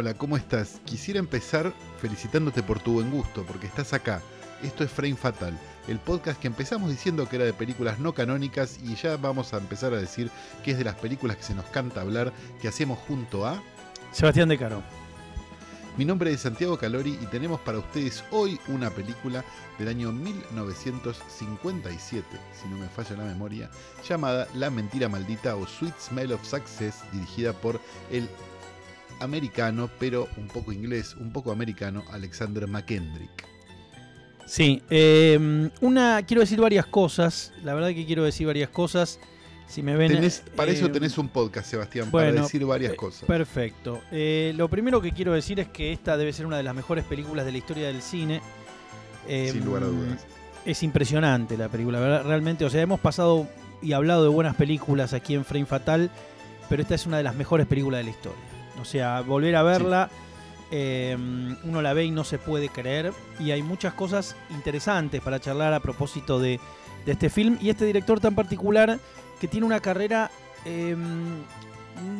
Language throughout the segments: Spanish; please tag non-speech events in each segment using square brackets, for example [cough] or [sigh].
Hola, ¿cómo estás? Quisiera empezar felicitándote por tu buen gusto, porque estás acá. Esto es Frame Fatal, el podcast que empezamos diciendo que era de películas no canónicas y ya vamos a empezar a decir que es de las películas que se nos canta hablar, que hacemos junto a... Sebastián De Caro. Mi nombre es Santiago Calori y tenemos para ustedes hoy una película del año 1957, si no me falla la memoria, llamada La Mentira Maldita o Sweet Smell of Success, dirigida por el americano, pero un poco inglés, un poco americano, Alexander McKendrick. Sí, eh, una, quiero decir varias cosas, la verdad que quiero decir varias cosas. Si me ven, Tenés- para eso eh, tenés un podcast, Sebastián, bueno, para decir varias eh, cosas. Perfecto. Eh, lo primero que quiero decir es que esta debe ser una de las mejores películas de la historia del cine. Eh, Sin lugar a dudas. Es impresionante la película, ¿verdad? realmente. O sea, hemos pasado y hablado de buenas películas aquí en Frame Fatal, pero esta es una de las mejores películas de la historia. O sea, volver a verla, eh, uno la ve y no se puede creer. Y hay muchas cosas interesantes para charlar a propósito de, de este film y este director tan particular que tiene una carrera eh,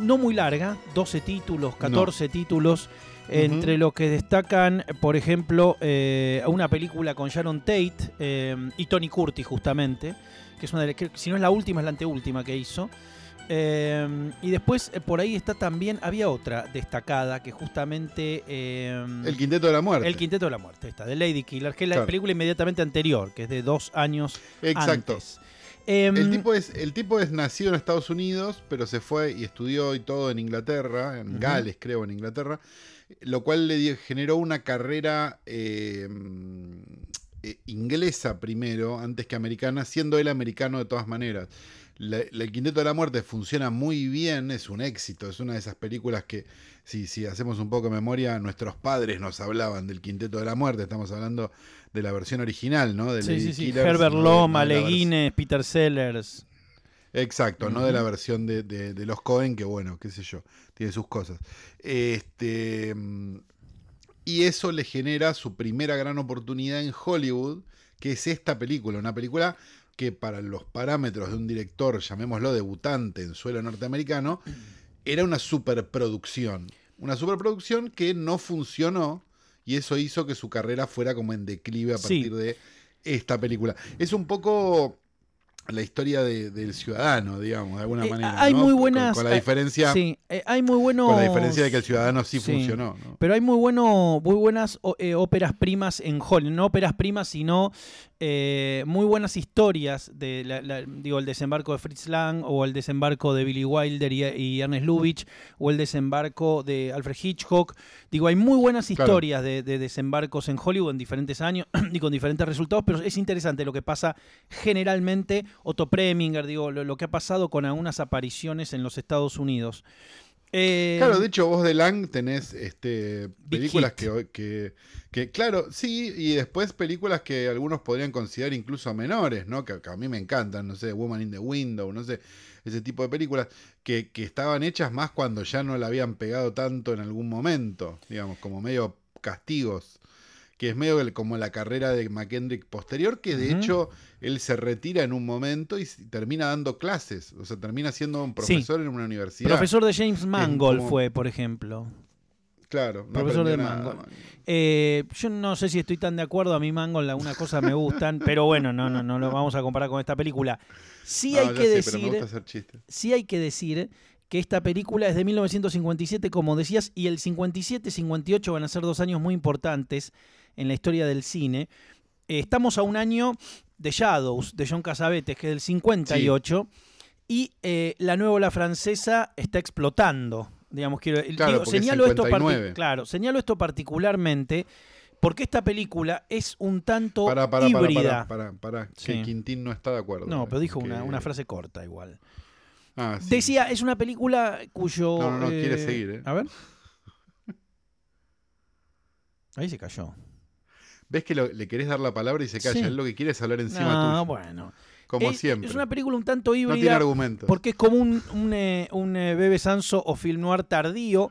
no muy larga, 12 títulos, 14 títulos. Entre los que destacan, por ejemplo, eh, una película con Sharon Tate eh, y Tony Curtis, justamente, que es una de las que, si no es la última, es la anteúltima que hizo. Eh, y después eh, por ahí está también, había otra destacada que justamente... eh, El Quinteto de la Muerte. el Quinteto de la Muerte, esta, de Lady Killer, que es la Claro. película inmediatamente anterior, que es de dos años Exacto. antes. Em, El tipo, es, el tipo es nacido en Estados Unidos, pero se fue y estudió y todo en Inglaterra, en Ujú. Gales creo, en Inglaterra, lo cual le generó una carrera eh, eh, inglesa primero, antes que americana, siendo él americano de todas maneras. La- la- el Quinteto de la Muerte funciona muy bien, es un éxito, es una de esas películas que, si, si hacemos un poco de memoria, nuestros padres nos hablaban del Quinteto de la Muerte, estamos hablando de la versión original, ¿no? De sí, Lady sí, sí. Killers, Herbert no Loma, no Leguines, Peter Sellers. Exacto, no de la versión de, de- de los Cohen, que bueno, qué sé yo, tiene sus cosas. Este, y eso le genera su primera gran oportunidad en Hollywood, que es esta película, una película que para los parámetros de un director, llamémoslo debutante en suelo norteamericano, era una superproducción. Una superproducción que no funcionó y eso hizo que su carrera fuera como en declive a Sí. partir de esta película. Es un poco la historia de- del ciudadano, digamos, de alguna Eh, manera. hay ¿no? muy buenas. Con, la eh, diferencia, Sí, eh, hay muy buenos. con la diferencia de que el ciudadano sí, Sí. funcionó. ¿no? Pero hay muy, bueno, muy buenas óperas primas en Hollywood. No óperas primas, sino eh, muy buenas historias. de la- la- Digo, el desembarco de Fritz Lang, o el desembarco de Billy Wilder y, y Ernest Lubitsch, o el desembarco de Alfred Hitchcock. Digo, hay muy buenas Claro. historias de, de desembarcos en Hollywood en diferentes años [clears throat] y con diferentes resultados, pero es interesante lo que pasa generalmente. Otto Preminger, digo, lo, lo que ha pasado con algunas apariciones en los Estados Unidos. Eh, Claro, de hecho, vos de Lang tenés este, películas que, que, que, claro, sí, y después películas que algunos podrían considerar incluso menores, ¿no? Que, que a mí me encantan, no sé, Woman in the Window, no sé, ese tipo de películas que, que estaban hechas más cuando ya no la habían pegado tanto en algún momento, digamos, como medio castigos, que es medio como la carrera de McKendrick posterior, que de hecho él se retira en un momento y termina dando clases, o sea, termina siendo un profesor en una universidad. Profesor de James Mangold como- fue, por ejemplo. Claro, no Profesor de Mangold. man. Eh, yo no sé si estoy tan de acuerdo, a mí Mangold algunas cosas me gustan, [laughs] pero bueno, no, no, no lo vamos a comparar con esta película. Sí No, hay que sé, decir, sí hay que decir que esta película es de 1957, como decías, y el 57-58 van a ser dos años muy importantes en la historia del cine. Eh, estamos a un año de Shadows, de John Casavetes, que es del 58, y eh, la nueva ola francesa está explotando. Digamos, quiero, Claro, digo, porque es señalo, esto 59. parti- claro, señalo esto particularmente porque esta película es un tanto Para, para, para, híbrida. para, para, para, Sí. que Quintín no está de acuerdo. No, pero dijo Que- una, una frase corta igual. Ah, sí. Decía, es una película cuyo... No, no, no, quiere seguir, ¿eh? A ver. Ahí se cayó. ¿Ves que lo- le querés dar la palabra y se calla? Sí. Él lo que quiere es hablar encima No, tuyo. bueno. Como es, siempre. Es una película un tanto no tiene híbrida argumentos. porque es como un, un, eh, un, eh, Bebe Sanso o film noir tardío.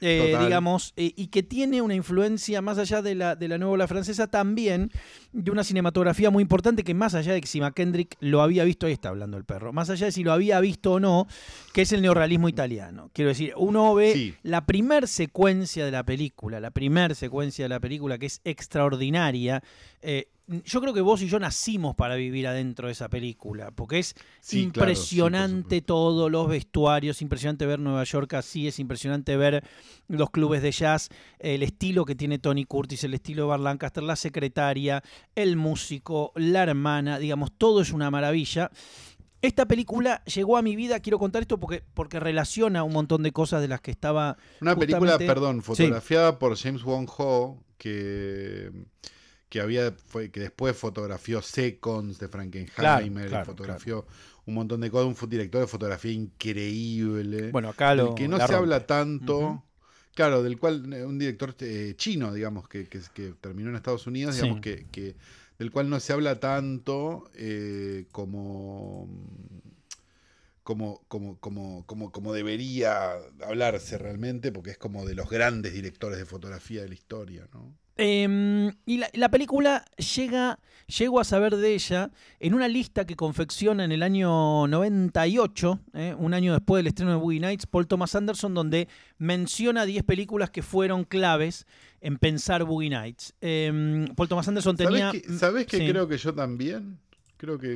eh, digamos, eh, y que tiene una influencia más allá de la, de la nueva ola francesa también de una cinematografía muy importante que más allá de que si McKendrick lo había visto, ahí está hablando el perro, más allá de si lo había visto o no, que es el neorrealismo italiano. Quiero decir, uno ve la primer secuencia de la película, la primer secuencia de la película que es extraordinaria, eh, yo creo que vos y yo nacimos para vivir adentro de esa película, porque es impresionante todo, los vestuarios, impresionante ver Nueva York así, es impresionante ver los clubes de jazz, el estilo que tiene Tony Curtis, el estilo de Bar Lancaster, la secretaria, el músico, la hermana, digamos, todo es una maravilla. Esta película llegó a mi vida, quiero contar esto porque, porque relaciona un montón de cosas de las que estaba. Una película, perdón, fotografiada por James Wong Ho, que que había fue, que después fotografió Seconds de Frankenheimer, fotografió un montón de cosas, un director de fotografía increíble. Bueno, acá lo que no se habla tanto. Claro, del cual eh, un director eh, chino, digamos, que, que, terminó en Estados Unidos, digamos, que, que, del cual no se habla tanto eh, como, como, como, como, como, como debería hablarse realmente, porque es como de los grandes directores de fotografía de la historia, ¿no? Em, y la, película llega, llego a saber de ella en una lista que confecciona en el año 98, eh, un año después del estreno de Boogie Nights, Paul Thomas Anderson, donde menciona 10 películas que fueron claves en pensar Boogie Nights. Em, Paul Thomas Anderson tenía... ¿Sabes que, creo que yo también?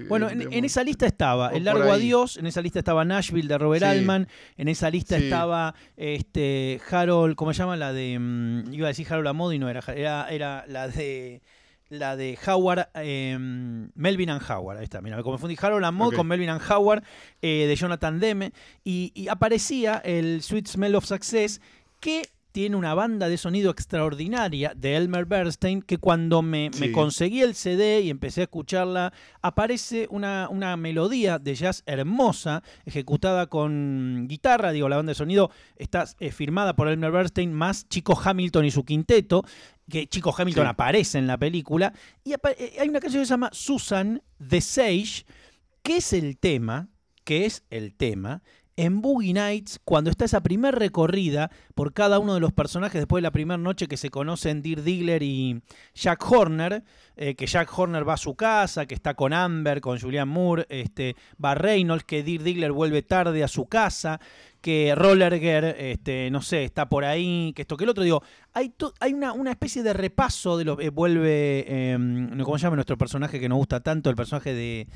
Bueno, en, esa lista estaba El Largo Adiós, en esa lista estaba Nashville de Robert Altman, en esa lista estaba este Harold, ¿cómo se llama? La de. Mm, iba a decir Harold Amod y no era, era, era la de la de Howard, em, Melvin and Howard, ahí está, mira, me confundí Harold Amod con Melvin and Howard eh, de Jonathan Demme, y, y, aparecía el Sweet Smell of Success, que tiene una banda de sonido extraordinaria de Elmer Bernstein que cuando me, conseguí el CD y empecé a escucharla, aparece una, una, melodía de jazz hermosa, ejecutada con guitarra, digo, la banda de sonido está eh, firmada por Elmer Bernstein más Chico Hamilton y su quinteto, que Chico Hamilton aparece en la película, y eh, hay una canción que se llama Susan the Sage, que es el tema, que es el tema, en Boogie Nights, cuando está esa primer recorrida por cada uno de los personajes después de la primera noche que se conocen Dirk Diggler y Jack Horner, eh, que Jack Horner va a su casa, que está con Amber, con Julian Moore, este, va Reynolds, que Dirk Diggler vuelve tarde a su casa, que Rollerger, este, no sé, está por ahí, que esto que el otro. Digo, hay, hay una, una, especie de repaso de lo. Eh, vuelve. Em, ¿Cómo se llama nuestro personaje que nos gusta tanto? El personaje de.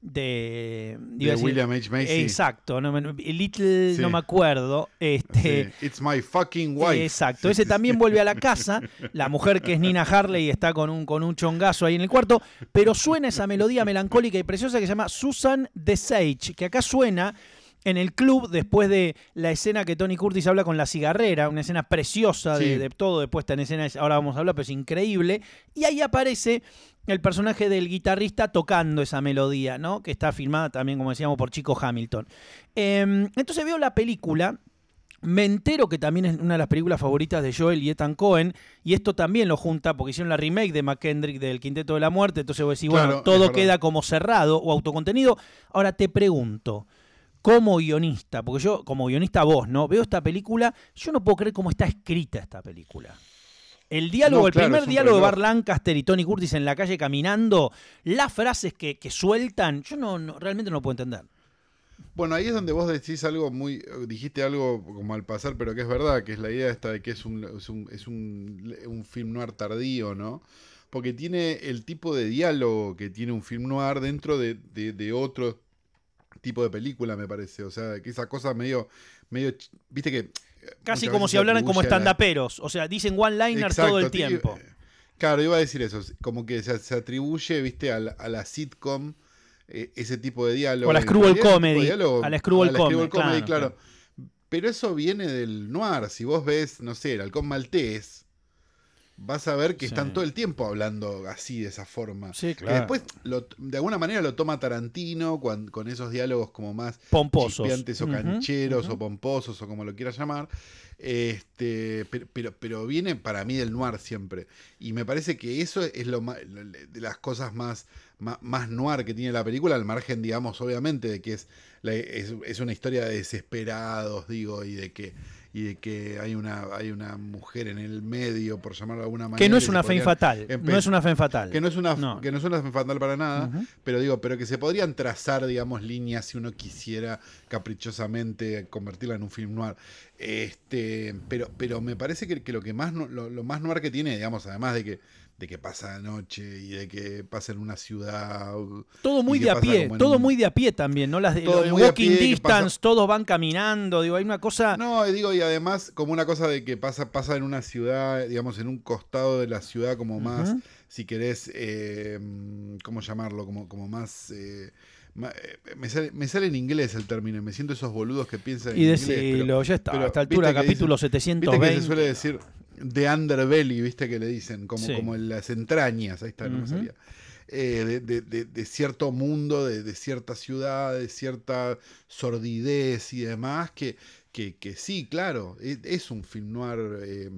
De, William H. Macy. Exacto, no, Little, no me acuerdo. Este, It's my fucking wife. Exacto, ese también vuelve a la [laughs] casa. La mujer que es Nina Harley está con un, con un chongazo ahí en el cuarto. Pero suena esa melodía melancólica y preciosa que se llama Susan the Sage, que acá suena en el club después de la escena que Tony Curtis habla con la cigarrera, una escena preciosa de, todo de puesta en escena, ahora vamos a hablar, pero es increíble. Y ahí aparece el personaje del guitarrista tocando esa melodía, ¿no? Que está filmada también, como decíamos, por Chico Hamilton. Em, entonces veo la película. Me entero que también es una de las películas favoritas de Joel y Ethan Cohen, y esto también lo junta porque hicieron la remake de McKendrick del Quinteto de la Muerte, entonces voy a decir, bueno, todo queda como cerrado o autocontenido. Ahora te pregunto, como guionista, porque yo, como guionista vos, ¿no? Veo esta película, yo no puedo creer cómo está escrita esta película. El diálogo, el primer diálogo de Bar Lancaster y Tony Curtis en la calle caminando, las frases que, sueltan, yo no, realmente no lo puedo entender. Bueno, ahí es donde vos decís algo muy, dijiste algo como al pasar, pero que es verdad, que es la idea esta de que es un, es un, es un, film noir tardío, ¿no? Porque tiene el tipo de diálogo que tiene un film noir dentro de, de, de otro tipo de película, me parece. O sea, que esa cosa medio, medio, viste que... Eh, Casi como si hablaran como estandaperos. O sea, dicen one-liners todo el tiempo. Claro, iba a decir eso. Como que se, atribuye, viste, a la, sitcom eh, ese tipo de diálogo. O la Screwball Comedy. a la Screwball Comedy, claro, Pero eso viene del noir. Si vos ves, no sé, el halcón maltés vas a ver que están todo el tiempo hablando así, de esa forma. Sí, claro. después, de alguna manera, lo toma Tarantino con, esos diálogos como más pomposos o cancheros o pomposos o como lo quieras llamar. Este, pero, pero, viene para mí del noir siempre. Y me parece que eso es lo de las cosas más, más, noir que tiene la película, al margen, digamos, obviamente, de que es, es, es una historia de desesperados, digo, y de que y de que hay una, hay una mujer en el medio, por llamarlo de alguna manera. Que no es una fe fatal. No es una fe fatal. Que no es una, No. que no es una fe fatal para nada, pero digo, pero que se podrían trazar, digamos, líneas si uno quisiera caprichosamente convertirla en un film noir. Este, pero, pero me parece que, que lo que más no- lo, lo más noir que tiene, digamos, además de que, de que pasa de noche y de que pasa en una ciudad. Todo muy y de a pie, en todo un- muy de a pie también, ¿no? Las de, Todo walking pie, distance, todos van caminando, digo, hay una cosa. No, y digo, y además, como una cosa de que pasa, pasa en una ciudad, digamos, en un costado de la ciudad, como más, si querés, eh, ¿cómo llamarlo? Como, como más. eh, eh, me, sale, me sale en inglés el término, me siento esos boludos que piensan en Y inglés. decilo, pero- ya está, pero a esta altura, capítulo dicen- Viste 720. que se suele decir de underbelly, viste que le dicen, como, Sí. como en las entrañas, ahí está, no me salía. Eh, de, de- de- de cierto mundo, de, de cierta ciudad, de cierta sordidez y demás, que, que, que sí, claro, es, es un film noir eh,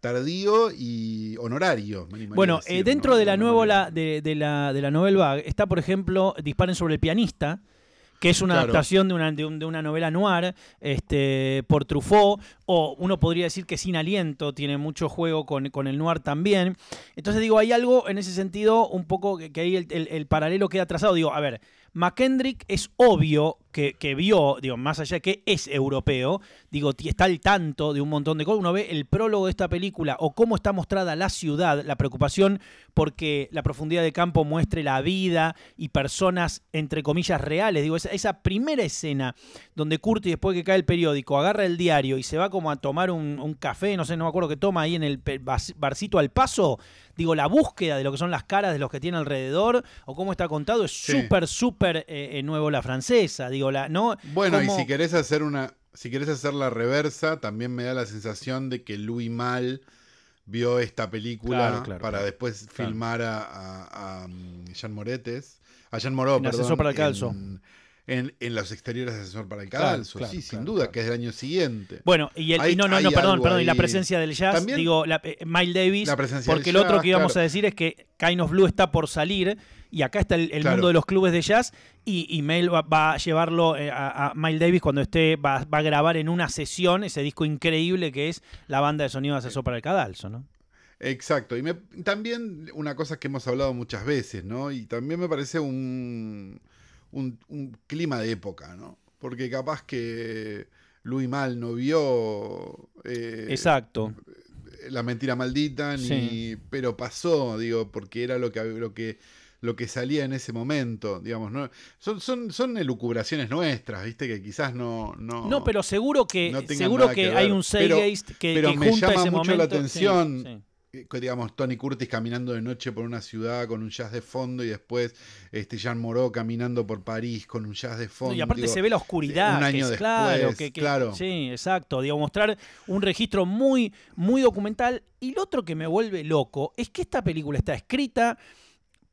tardío y honorario. me Bueno, decir, eh, dentro ¿no? de la nueva de, de la, de la novela vague está, por ejemplo, Disparen sobre el pianista, que es una Claro. adaptación de una, de, un- de una novela noir este, por Truffaut, o uno podría decir que Sin Aliento tiene mucho juego con, con el noir también. Entonces digo, hay algo en ese sentido un poco que, que ahí el, el- el paralelo queda trazado. Digo, a ver, McKendrick es obvio que, que vio, digo, más allá de que es europeo, digo, está al tanto de un montón de cosas. Uno ve el prólogo de esta película o cómo está mostrada la ciudad, la preocupación porque la profundidad de campo muestre la vida y personas, entre comillas, reales. Digo, esa, esa primera escena donde Curtis, después que cae el periódico, agarra el diario y se va como a tomar un, un café, no sé, no me acuerdo qué toma ahí en el barcito al paso. Digo, la búsqueda de lo que son las caras de los que tiene alrededor o cómo está contado es Sí. súper, súper eh, eh, nuevo la francesa. Digo, la, ¿no? Bueno, Como- y si querés hacer una. Si querés hacer la reversa, también me da la sensación de que Louis Mal vio esta película Claro, claro, para claro. después filmar a, a- a, mm, Jean Moretes, a Jean En perdón, para el Calzo. En, en- en los exteriores de Ascensor para el Claro, claro, sí, sin claro, duda, que es del año siguiente. Bueno, y, el, y no, no, no, perdón, perdón, y la ahí. presencia del jazz, También- digo, la, eh, Miles Davis, La presencia porque del el otro jazz, que íbamos a decir es que Kind of Blue está por salir y acá está el, mundo de los clubes de jazz y, y Mel va, va a llevarlo eh, a, a Miles Davis cuando esté, va, va a grabar en una sesión ese disco increíble que es la banda de sonido de Asesor para el Cadalso, ¿no? Exacto. Y me- también una cosa que hemos hablado muchas veces, ¿no? Y también me parece un, un, un clima de época, ¿no? Porque capaz que Louis Mal no vio eh, Exacto. la mentira maldita, ni, Sí. pero pasó, digo, porque era lo que, lo que lo que salía en ese momento, digamos, ¿no? Son, son, son elucubraciones nuestras, ¿viste? Que quizás no... No, No, pero seguro que no seguro que, que hay un Zeitgeist que, pero que me junta llama ese mucho la momento. Atención sí. eh, digamos, Tony Curtis caminando de noche por una ciudad con un jazz de fondo y después este Jean Moreau caminando por París con un jazz de fondo. Y aparte digo, se ve la oscuridad. un que año es- después, claro, que, que- claro. Sí, exacto. Digo, mostrar un registro muy, muy documental. Y lo otro que me vuelve loco es que esta película está escrita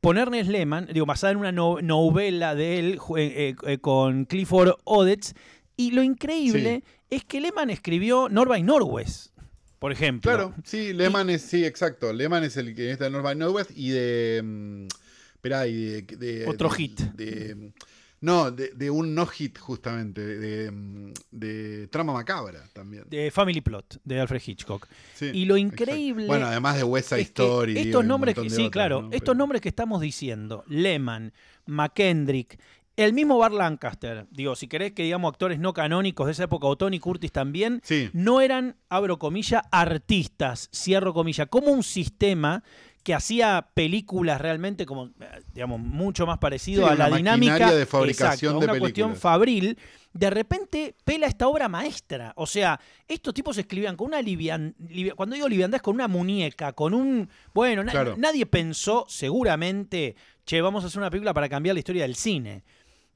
por Ernest Lehman, digo, basada en una no- novela de él eh, eh, eh, con Clifford Odets. Y lo increíble es que Lehman escribió Norby Norwest, por ejemplo. Claro, sí, Lehman es, sí, exacto. Lehman es el que está en North by Northwest y de. mm, Esperá, y de, de- Otro de- hit. de- no, de, un no hit, justamente. De, mm, de Trama Macabra también. De Family Plot, de Alfred Hitchcock. Sí, y lo exacto. increíble Bueno, además de West Side es Story. estos nombres que, sí, claro, ¿no? estos Pero- nombres que estamos diciendo, Lehman, McKendrick, el mismo Bar Lancaster, digo, si querés que digamos actores no canónicos de esa época, o Tony Curtis también, Sí. no eran, abro comilla, artistas, cierro comilla, como un sistema que hacía películas realmente como, digamos, mucho más parecido Sí, a la dinámica de fabricación exacto, de una cuestión fabril, de repente pela esta obra maestra. O sea, estos tipos escribían con una livian, livia- cuando digo liviandad es con una muñeca, con un, bueno, na- nadie pensó seguramente, che, vamos a hacer una película para cambiar la historia del cine.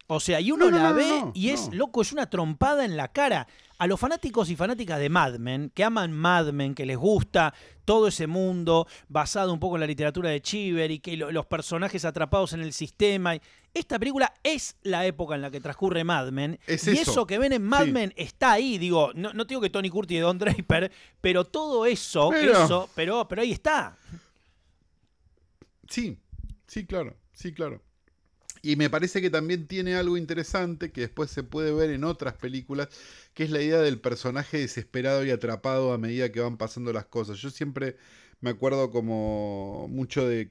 O sea, y uno No, no, la no, ve y es loco, es una trompada en la cara. A los fanáticos y fanáticas de Mad Men, que aman Mad Men, que les gusta todo ese mundo basado un poco en la literatura de Chiver y que lo- los personajes atrapados en el sistema. y- Esta película es la época en la que transcurre Mad Men. Es y eso. eso. que ven en Mad Sí. Men está ahí. Digo, no, no digo que Tony Curtis y Don Draper, pero todo eso, Pero- eso, pero, pero ahí está. Sí, sí, claro, sí, claro. Y me parece que también tiene algo interesante que después se puede ver en otras películas, que es la idea del personaje desesperado y atrapado a medida que van pasando las cosas. Yo siempre me acuerdo como mucho de,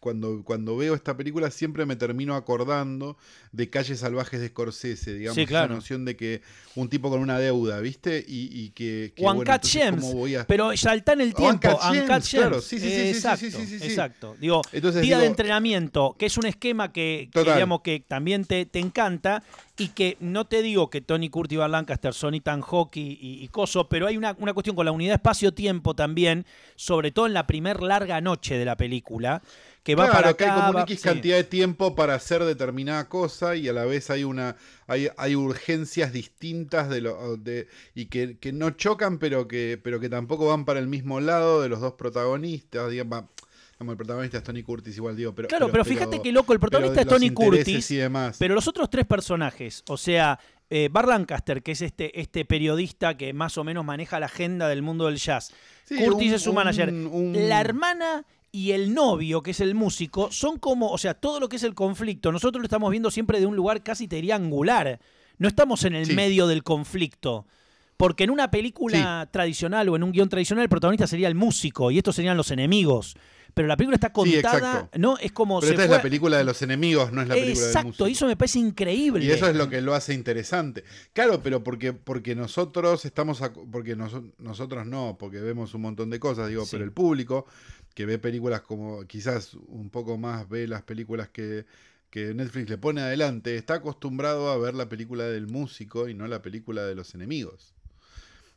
cuando, cuando veo esta película siempre me termino acordando de Calles Salvajes de Scorsese, digamos, Sí, claro. esa noción de que un tipo con una deuda, ¿viste? Y, y que, que, bueno, entonces, Gems, ¿cómo voy a- pero salta en el tiempo. Uncut Gems. claro, sí, sí, sí, sí, sí, exacto, exacto. Digo, Entonces, día de entrenamiento, que es un esquema que, que, digamos que también te, te encanta y que no te digo que Tony Curtis y Bar Lancaster son Ethan Hawke y, y- y Coso, pero hay una, una cuestión con la unidad espacio-tiempo también, sobre todo en la primer larga noche de la película, que va Claro, para que hay acá. como una va- X sí. cantidad de tiempo para hacer determinada cosa y a la vez hay una hay, hay urgencias distintas de lo de y que, que no chocan pero que pero que tampoco van para el mismo lado de los dos protagonistas digamos, digamos, el protagonista es Tony Curtis igual digo pero Claro, pero, fíjate que loco, el protagonista es Tony Curtis. y demás Pero los otros tres personajes, o sea, eh, Bar Lancaster, que es este, este periodista que más o menos maneja la agenda del mundo del jazz, Sí, Curtis un- es su un- manager, un- la hermana y el novio, que es el músico, son como, o sea, todo lo que es el conflicto, nosotros lo estamos viendo siempre de un lugar casi te diría angular. No estamos en el Sí. medio del conflicto. Porque en una película tradicional o en un guion tradicional el protagonista sería el músico y estos serían los enemigos. Pero la película está contada. ¿no? Es como pero se esta es la película de los enemigos no es la película del Exacto, músico. y eso me parece increíble. Y eso es lo que lo hace interesante. Claro, pero porque, porque nosotros estamos, acu- porque noso- nosotros no, porque vemos un montón de cosas, digo, Sí. pero el público que ve películas como, quizás un poco más ve las películas que, que Netflix le pone adelante, está acostumbrado a ver la película del músico y no la película de los enemigos.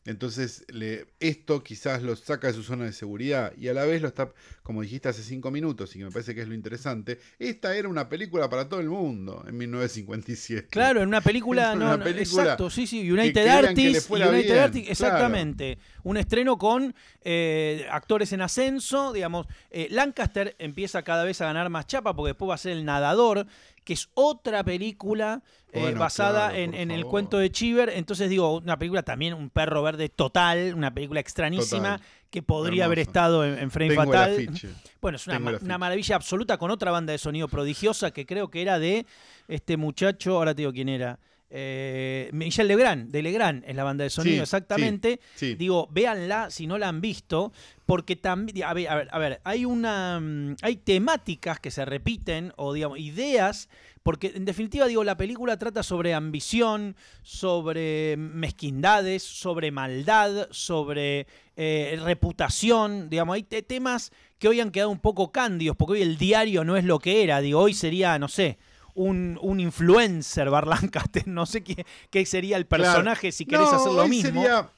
Entonces, le, esto quizás lo saca de su zona de seguridad y a la vez lo está, como dijiste hace cinco minutos, y que me parece que es lo interesante, esta era una película para todo el mundo en 1957. Claro, en una película, [laughs] En una no, película exacto, sí, sí, United Artists, United Artists, claro. exactamente. Un estreno con eh, actores en ascenso, digamos. Eh, Lancaster empieza cada vez a ganar más chapa porque después va a ser El Nadador, que es otra película eh, Bueno, basada claro, en, el cuento de Chiver. Entonces digo, una película también, un perro verde total, una película extrañísima Total. que podría haber estado en, en Frame Tengo Fatal. [laughs] Bueno, es una, ma- una maravilla absoluta con otra banda de sonido prodigiosa que creo que era de este muchacho, ahora te digo quién era. Eh, Michel Legrand, de Legrand es la banda de sonido, Sí, exactamente. sí. Digo, véanla si no la han visto, porque también, a ver, a ver, a ver, hay una, mm, hay temáticas que se repiten o digamos ideas, porque en definitiva digo, la película trata sobre ambición, sobre mezquindades, sobre maldad, sobre eh, reputación, digamos, hay te- temas que hoy han quedado un poco cándidos, porque hoy el diario no es lo que era, digo, hoy sería, no sé, un, un influencer, Bar Lancaster, no sé qué, qué sería el Claro. personaje si querés No, hacer lo hoy mismo. Sería,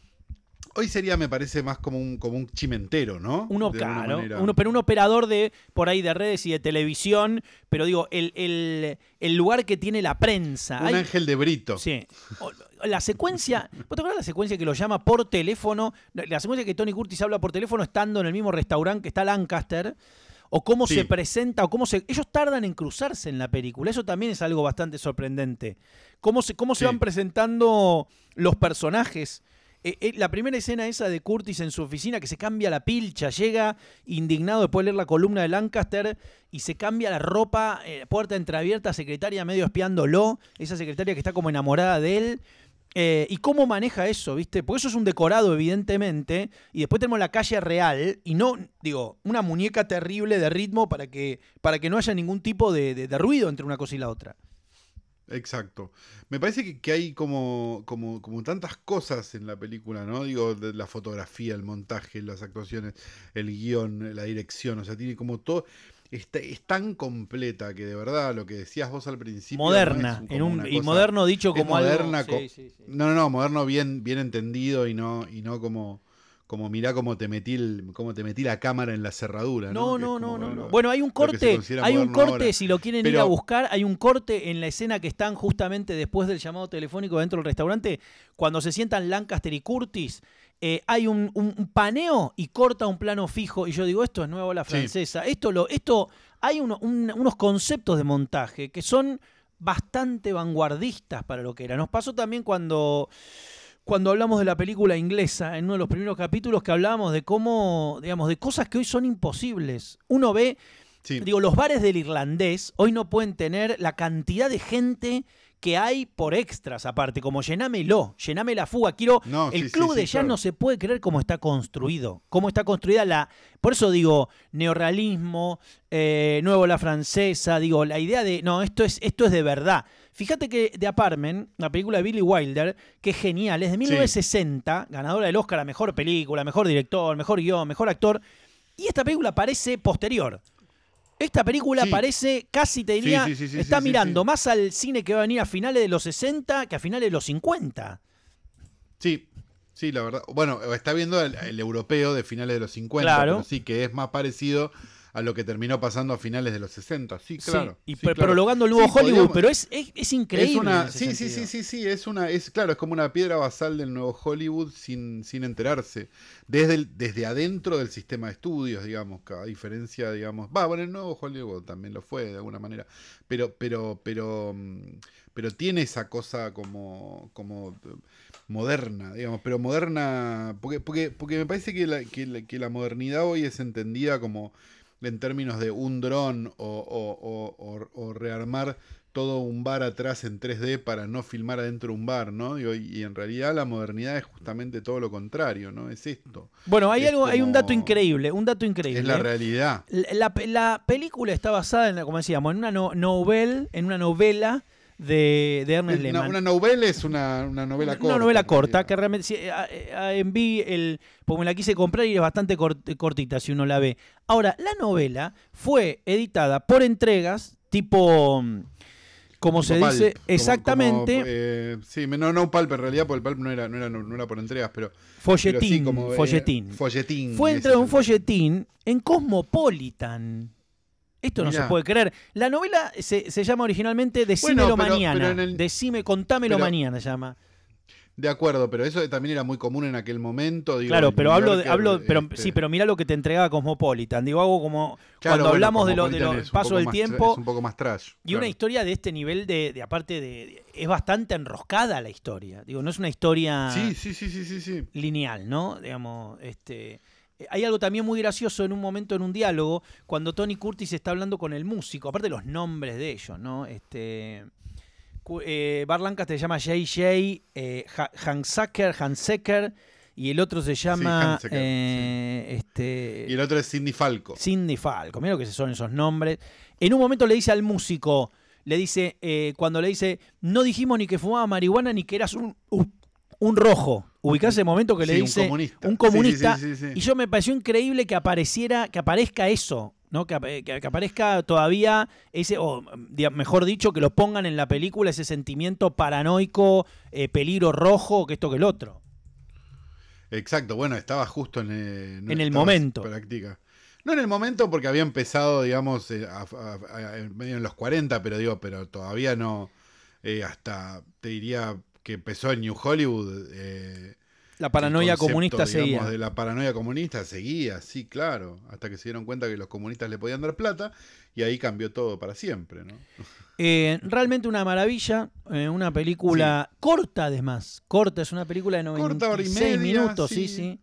hoy sería, me parece, más como un, como un chimentero, ¿no? Uno, De claro, uno, pero un operador de por ahí de redes y de televisión, pero digo, el, el- el lugar que tiene la prensa. Un Hay- ángel de brito. Sí. O- La secuencia, ¿vos te acuerdas la secuencia que lo llama por teléfono? La secuencia que Tony Curtis habla por teléfono estando en el mismo restaurante que está Lancaster. O cómo Sí. se presenta, o cómo se. Ellos tardan en cruzarse en la película. Eso también es algo bastante sorprendente. Cómo se, cómo se van presentando los personajes. Eh, eh, la primera escena esa de Curtis en su oficina, que se cambia la pilcha, llega indignado después de leer la columna de Lancaster y se cambia la ropa, eh, puerta entreabierta, secretaria medio espiándolo, esa secretaria que está como enamorada de él. Eh, ¿Y cómo maneja eso, viste? Porque eso es un decorado, evidentemente, y después tenemos la calle real, y no, digo, una muñeca terrible de ritmo para que, para que no haya ningún tipo de, de- ruido entre una cosa y la otra. Exacto. Me parece que, hay como, como, como tantas cosas en la película, ¿no? Digo, la fotografía, el montaje, las actuaciones, el guion, la dirección, o sea, tiene como todo. Está, es tan completa que de verdad lo que decías vos al principio. no Moderna, es en un, y cosa- moderno dicho como moderna algo... Sí, sí, sí. No, no, no, moderno bien, bien entendido y no, y no como, como mirá cómo te metí el, cómo te metí la cámara en la cerradura. No, No, no, como, no, no, bueno, no. Bueno, hay un corte, hay un corte, ahora. si lo quieren ir a buscar, hay un corte en la escena que están justamente después del llamado telefónico dentro del restaurante, cuando se sientan Lancaster y Curtis, eh, hay un, un- un paneo y corta un plano fijo, y yo digo, esto es nuevo la Sí. francesa, esto lo, esto, hay uno- un- unos conceptos de montaje que son bastante vanguardistas para lo que era. Nos pasó también cuando cuando hablamos de la película inglesa, en uno de los primeros capítulos que hablábamos de cómo, digamos, de cosas que hoy son imposibles. Uno ve, Sí. digo, los bares del irlandés hoy no pueden tener la cantidad de gente que hay por extras aparte, como llenámelo, llename la fuga. Quiero. No, el sí, sí, club sí, de jazz claro. no se puede creer cómo está construido. Cómo está construida la. Por eso digo, neorrealismo, eh, nuevo la francesa, digo, la idea de. No, esto es, esto es de verdad. Fíjate que The Apartment, la película de Billy Wilder, que es genial, es de 1960, ganadora del Oscar a mejor película, mejor director, mejor guion, mejor actor. Y esta película parece posterior. Esta película Sí. parece, casi te diría, sí, sí, sí, está mirando más al cine que va a venir a finales de los 60 que a finales de los 50. Sí, sí, la verdad. Bueno, está viendo el, el europeo de finales de los 50, Claro. pero sí, que es más parecido a lo que terminó pasando a finales de los 60. Sí, claro. Sí, y sí, pro- claro. prolongando el nuevo Sí, Hollywood, podríamos- pero es, es, es increíble. Es una, sí, sí, sí, sí, sí, es una, es claro, es como una piedra basal del nuevo Hollywood sin, sin enterarse. Desde, el- desde adentro del sistema de estudios, digamos, a diferencia, digamos, va, bueno, el nuevo Hollywood también lo fue de alguna manera, pero, pero, pero, mm, pero tiene esa cosa como, como moderna, digamos, pero moderna, porque, porque, porque me parece que la, que la- que la modernidad hoy es entendida como en términos de un dron o, o- o- o- o rearmar todo un bar atrás en 3D para no filmar adentro un bar, ¿no? Y, y en realidad la modernidad es justamente todo lo contrario, ¿no? Es esto. Bueno, hay Es algo, hay un dato increíble, un dato increíble. Es la ¿eh? realidad. La, la- la película está basada en, como decíamos, en una no- novel, en una novela de, de Ernest Una, Lehmann. una novela es una, una novela Una corta. novela en corta, que realmente sí, enví el. Porque me la quise comprar y es bastante cort- cortita si uno la ve. Ahora, la novela fue editada por entregas, tipo. mm, Como se dice, como- exactamente, como, eh, sí, no, no pulp en realidad, porque el pulp no era, no era, no era por entregas, pero. folletín. pero sí, como, eh, folletín. folletín. Fue entre un folletín en Cosmopolitan. Esto no se puede creer. La novela se, se llama originalmente Decímelo Bueno, pero- mañana. pero el- Decime, contámelo pero- mañana se llama. De acuerdo, pero eso también era muy común en aquel momento. Digo, claro, pero hablo, de, hablo pero este, sí, pero mira lo que te entregaba Cosmopolitan. Digo, algo como claro, cuando bueno, hablamos de lo, de lo- paso del tiempo Es un poco más trash. y una historia de este nivel de, de aparte de, es bastante enroscada la historia. Digo, no es una historia Sí, sí, sí, sí, sí, sí. lineal, ¿no? Digamos, este eh, hay algo también muy gracioso en un momento en un diálogo cuando Tony Curtis está hablando con el músico, aparte los nombres de ellos, ¿no? Este eh, Bart Lancaster se llama JJ eh, Ha- Hansacker, Hansecker y el otro se llama Hansecker, eh, este Y el otro es Cindy Falco. Cindy Falco, mira lo que son esos nombres. En un momento le dice al músico, le dice, eh, cuando le dice, no dijimos ni que fumaba marihuana ni que eras un, un, un rojo. Ubicás ese momento que le Sí, dice un comunista. un comunista. sí, sí, sí, sí. Y yo me pareció increíble que apareciera, que aparezca eso, ¿no? Que, ap- que- que aparezca todavía ese, o mejor dicho, que lo pongan en la película ese sentimiento paranoico, eh, peligro rojo, que esto que el otro. Exacto, bueno, estaba justo en, eh, no En el momento. práctica. No en el momento porque había empezado, digamos, eh, a- a- a- en medio en los 40, pero digo, pero todavía no, eh, hasta te diría que empezó en New Hollywood. eh, La paranoia concepto, comunista digamos, seguía. De la paranoia comunista seguía, sí, claro, hasta que se dieron cuenta que los comunistas le podían dar plata y ahí cambió todo para siempre, ¿no? [laughs] Eh, realmente una maravilla, eh, una película corta además, corta, es una película de Corta, hora y 96 media, minutos, sí, sí. sí.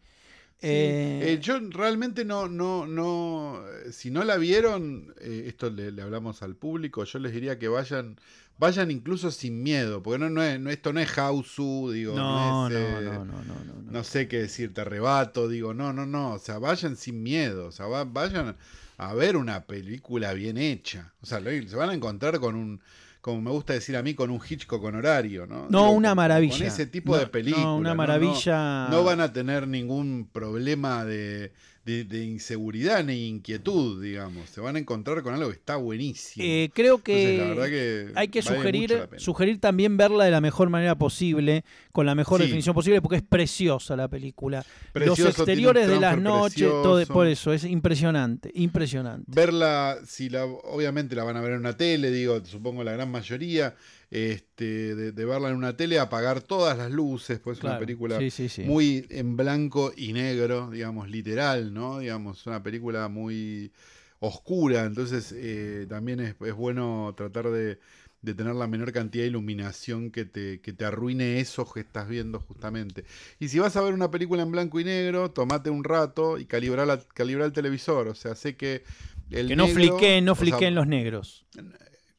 Sí, Eh, yo realmente no, no, no, si no la vieron, eh, esto le, le hablamos al público, yo les diría que vayan, vayan incluso sin miedo, porque no, no es, no- esto no es Hausu, digo, no, no, no, es, eh, no, no, no, no, no. no sé qué decirte, arrebato, digo, no, no, no, o sea, vayan sin miedo, o sea, va- vayan a ver una película bien hecha, o sea, se van a encontrar con un, como me gusta decir a mí, con un Hitchcock con horario, ¿no? No, Digo, una con- maravilla. Con ese tipo No, de película. No, una no, no, maravilla. no van a tener ningún problema de, de- de inseguridad ni inquietud, digamos. Se van a encontrar con algo que está buenísimo. Eh, creo Entonces, que, la verdad que hay que vale sugerir, sugerir también verla de la mejor manera posible, con la mejor Sí. definición posible, porque es preciosa la película. Precioso, Los exteriores de las noches, todo, por eso, es impresionante, impresionante. Verla, si la, obviamente la van a ver en una tele, digo, supongo la gran mayoría, este, de, de verla en una tele, apagar todas las luces, pues es una película sí, sí, sí. muy en blanco y negro, digamos, literal, ¿no? Digamos, una película muy oscura, entonces eh, también es, es bueno tratar de, de tener la menor cantidad de iluminación que te, que te arruine eso que estás viendo justamente. Y si vas a ver una película en blanco y negro, tomate un rato y calibrar, la, el televisor, o sea, sé que el que no fliqueen, no o sea, los negros.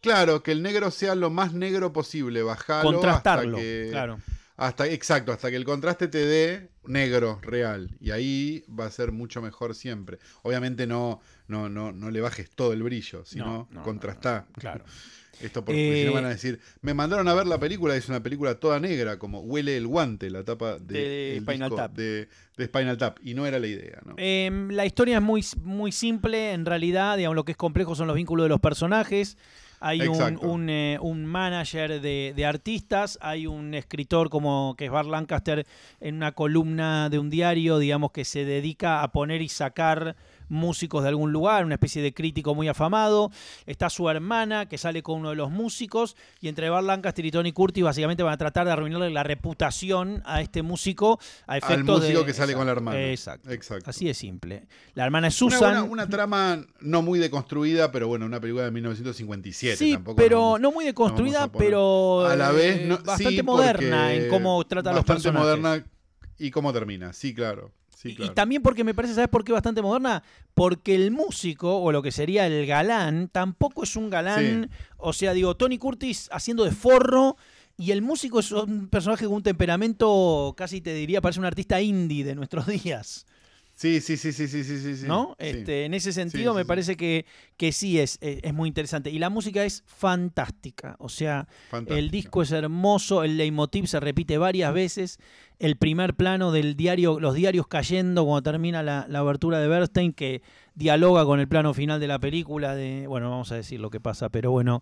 Claro, que el negro sea lo más negro posible, bajarlo Contrastarlo, hasta que, claro. hasta exacto, hasta que el contraste te dé negro real y ahí va a ser mucho mejor siempre. Obviamente no no no no le bajes todo el brillo, sino No, no, contrastá. no, claro. [laughs] Esto porque si no Eh, van a decir, me mandaron a ver la película, es una película toda negra, como huele el guante, la tapa de, De Spinal Tap. De, de Spinal Tap, y no era la idea, ¿no? Em, la historia es muy, muy simple, en realidad, digamos, lo que es complejo son los vínculos de los personajes. Hay un, un, eh, un manager de, de artistas, hay un escritor como que es Bart Lancaster en una columna de un diario, digamos, que se dedica a poner y sacar músicos de algún lugar, una especie de crítico muy afamado. Está su hermana que sale con uno de los músicos y entre Bart Lancaster y Tony Curtis básicamente van a tratar de arruinarle la reputación a este músico a efectos Al músico de- que sale con la hermana. Exacto. Exacto. Así de simple. La hermana es Una, Susan. buena- una trama no muy deconstruida, pero bueno, una película de 1957. sí, tampoco pero vamos- no muy deconstruida, a pero a la eh, vez no- bastante sí, moderna en cómo trata a los bastante personajes. moderna y cómo termina, sí, claro. Sí, Y- claro. Y también porque me parece, ¿sabes por qué bastante moderna? Porque el músico, o lo que sería el galán, tampoco es un galán. O sea, digo, Tony Curtis haciendo de forro. Y el músico es un personaje con un temperamento, casi te diría, parece un artista indie de nuestros [laughs] días. Sí, sí, sí, sí, sí, sí, sí. ¿No? Sí. Este, en ese sentido, sí, me parece que, que sí es, es, es muy interesante. Y la música es fantástica. O sea, el disco es hermoso, el leitmotiv se repite varias veces. El primer plano del diario, los diarios cayendo cuando termina la, la abertura de Bernstein, que dialoga con el plano final de la película. De, bueno, vamos a decir lo que pasa, pero bueno,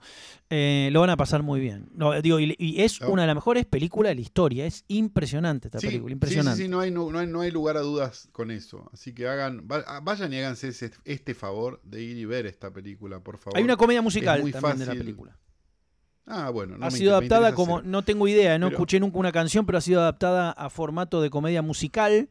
eh, lo van a pasar muy bien. No, digo, y, y es Oh. una de las mejores películas de la historia. Es impresionante esta Sí, película, impresionante. Sí, sí, no hay, no, no hay, no hay lugar a dudas con eso. Así que hagan, va- vayan y háganse ese- este favor de ir y ver esta película, por favor. Hay una comedia musical muy también de la fácil. película. Ah, bueno. no ha me sido adaptada como, no tengo idea, no Pero- escuché nunca una canción, pero ha sido adaptada a formato de comedia musical.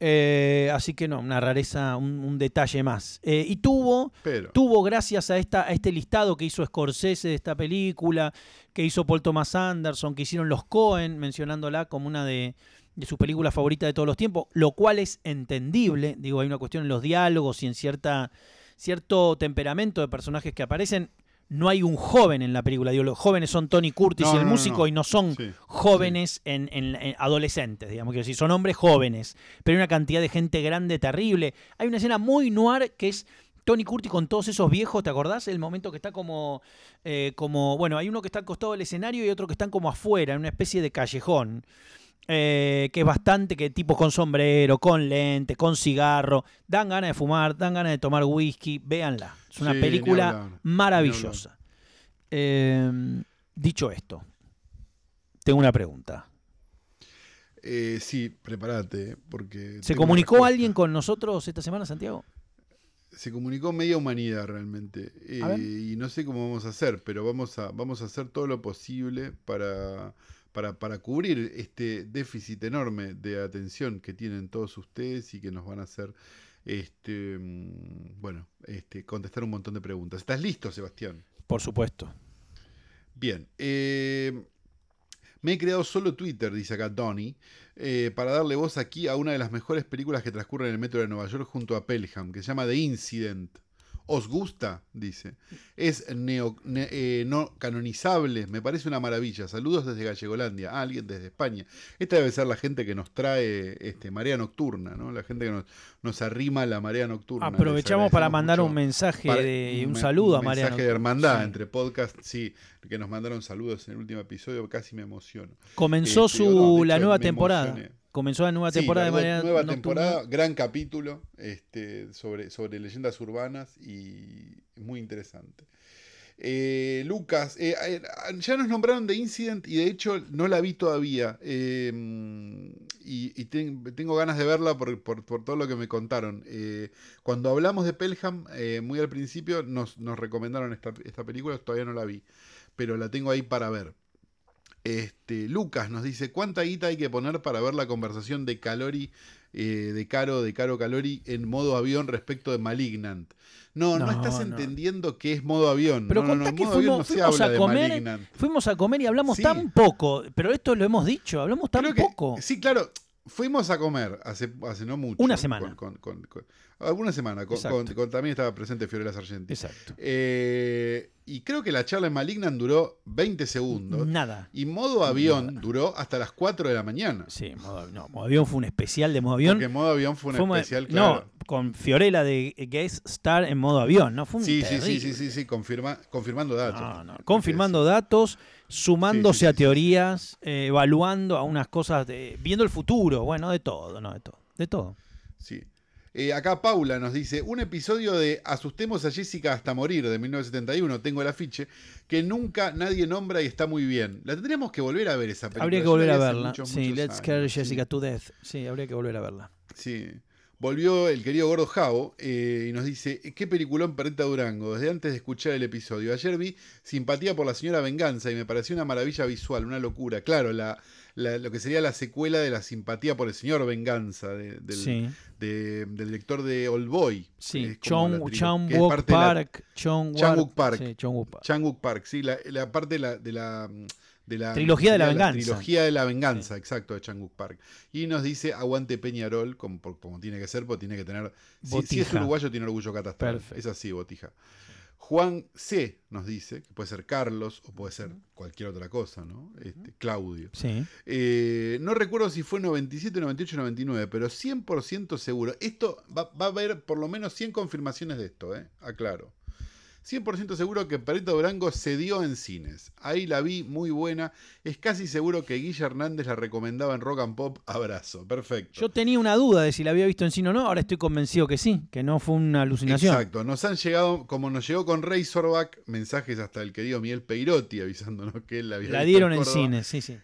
Eh, así que no, una rareza, un, un detalle más. Eh, y tuvo, Pero, tuvo gracias a, esta, a este listado que hizo Scorsese de esta película, que hizo Paul Thomas Anderson, que hicieron los Cohen, mencionándola como una de, de sus películas favoritas de todos los tiempos, lo cual es entendible. Digo, hay una cuestión en los diálogos y en cierta, cierto temperamento de personajes que aparecen. No hay un joven en la película. Digo, los jóvenes son Tony Curtis No, y el no, músico no. y no son sí, jóvenes En, en- en adolescentes, digamos que decir, son hombres jóvenes, pero hay una cantidad de gente grande terrible. Hay una escena muy noir que es Tony Curtis con todos esos viejos, ¿te acordás? El momento que está como, eh, como, bueno, hay uno que está al costado del escenario y otro que están como afuera, en una especie de callejón. Eh, que es bastante que tipos con sombrero, con lente, con cigarro, dan ganas de fumar, dan ganas de tomar whisky, véanla. Es una Sí, película hablar, maravillosa. Eh, dicho esto, tengo una pregunta. eh, sí, prepárate, porque... ¿Se comunicó alguien con nosotros esta semana, Santiago? Se comunicó media humanidad realmente. Eh, y no sé cómo vamos a hacer, pero vamos a, vamos a hacer todo lo posible para, para, para cubrir este déficit enorme de atención que tienen todos ustedes y que nos van a hacer este mm, bueno, este, contestar un montón de preguntas. ¿Estás listo, Sebastián? Por supuesto. Bien. eh, me he creado solo Twitter, dice acá Donny, eh, para darle voz aquí a una de las mejores películas que transcurren en el metro de Nueva York junto a Pelham, que se llama The Incident. ¿Os gusta? Dice. Es neo- ne- eh, no canonizable, me parece una maravilla. Saludos desde Gallegolandia. Ah, alguien desde España. Esta debe ser la gente que nos trae este, marea nocturna, ¿no? La gente que nos, nos arrima la marea nocturna. Aprovechamos para mandar mucho un mensaje para- de, y un saludo a un Mariano. mensaje de hermandad Sí. entre podcast, sí, que nos mandaron saludos en el último episodio, casi me emociono. Comenzó Este, su no, la nueva temporada. emocioné. Comenzó la nueva Sí, temporada de la Mariano nueva Nocturna. temporada, gran capítulo este, sobre, sobre leyendas urbanas y muy interesante. Eh, Lucas, eh, eh, ya nos nombraron The Incident y de hecho no la vi todavía. eh, y y ten- tengo ganas de verla por, por- por todo lo que me contaron. Eh, cuando hablamos de Pelham, muy al principio nos, nos recomendaron esta, esta película, todavía no la vi, pero la tengo ahí para ver. Este, Lucas nos dice, ¿cuánta guita hay que poner para ver la conversación de Calori, eh, de Caro, de Caro Calori en modo avión respecto de Malignant? No, no, No, estás no. entendiendo qué es modo avión. Pero no, no, que modo avión fuimos- no se fuimos habla a de comer, Malignant. Fuimos a comer y hablamos Sí. tan poco, pero esto lo hemos dicho, hablamos tan que- poco. Sí, claro. Fuimos a comer hace, hace no mucho. Una semana. con- con- con- con- Alguna semana. Con, Exacto. con- con- también estaba presente Fiorella Sargenti. Exacto. Eh, y creo que la charla en Malignan duró 20 segundos. Nada. Y modo avión duró hasta las 4 de la mañana. Sí, modo, no, modo avión fue un especial de modo avión. Porque modo avión fue un Fue mo- especial, claro. No, con Fiorella de guest star en modo avión, ¿no? Fue un sí, sí, sí, sí, sí, sí, confirma, confirmando datos. No, no, Confirmando datos, sumándose Sí, sí, a teorías, eh, evaluando a unas cosas, de, viendo el futuro, bueno, de todo, ¿no? De todo. De todo. Sí. Eh, acá Paula nos dice, un episodio de Asustemos a Jessica hasta morir de 1971, tengo el afiche, que nunca nadie nombra y está muy bien. La tendríamos que volver a ver esa película. habría que volver a verla. muchos, sí, muchos Let's Scare sí. Jessica to Death. Sí, habría que volver a verla. Sí. Volvió el querido Gordo Javo eh, y nos dice, qué peliculón Perrita Durango, desde antes de escuchar el episodio. Ayer vi Simpatía por la señora Venganza y me pareció una maravilla visual, una locura. Claro, la, la- lo que sería la secuela de la Simpatía por el señor Venganza, de- del, sí, de- del director de Old Boy. sí. Chong, Wook Park. Chong Park. Sí, Park. Sí, la, la parte de la, de la, de la Trilogía de la venganza. Trilogía de la venganza, exacto, de Chang-wook Park. Y nos dice aguante Peñarol, como, como tiene que ser, porque tiene que tener. Si, si es uruguayo, tiene orgullo catastral. Es así, botija. Juan C. nos dice, que puede ser Carlos o puede ser cualquier otra cosa, ¿no? Este, Claudio. Sí. Eh, no recuerdo si fue 97, 98, 99, pero 100% seguro. Esto va, va a haber por lo menos 100 confirmaciones de esto, ¿eh? Aclaro. 100% seguro que Perito Durango se dio en cines. Ahí la vi, muy buena. Es casi seguro que Guilla Hernández la recomendaba en Rock and Pop. Abrazo. Perfecto. Yo tenía una duda de si la había visto en cine o no, ahora estoy convencido que sí, que no fue una alucinación. Exacto. Nos han llegado, como nos llegó con Razorback, mensajes hasta el querido Miguel Peirotti avisándonos que él la había La visto dieron en Córdoba. cine, sí, sí.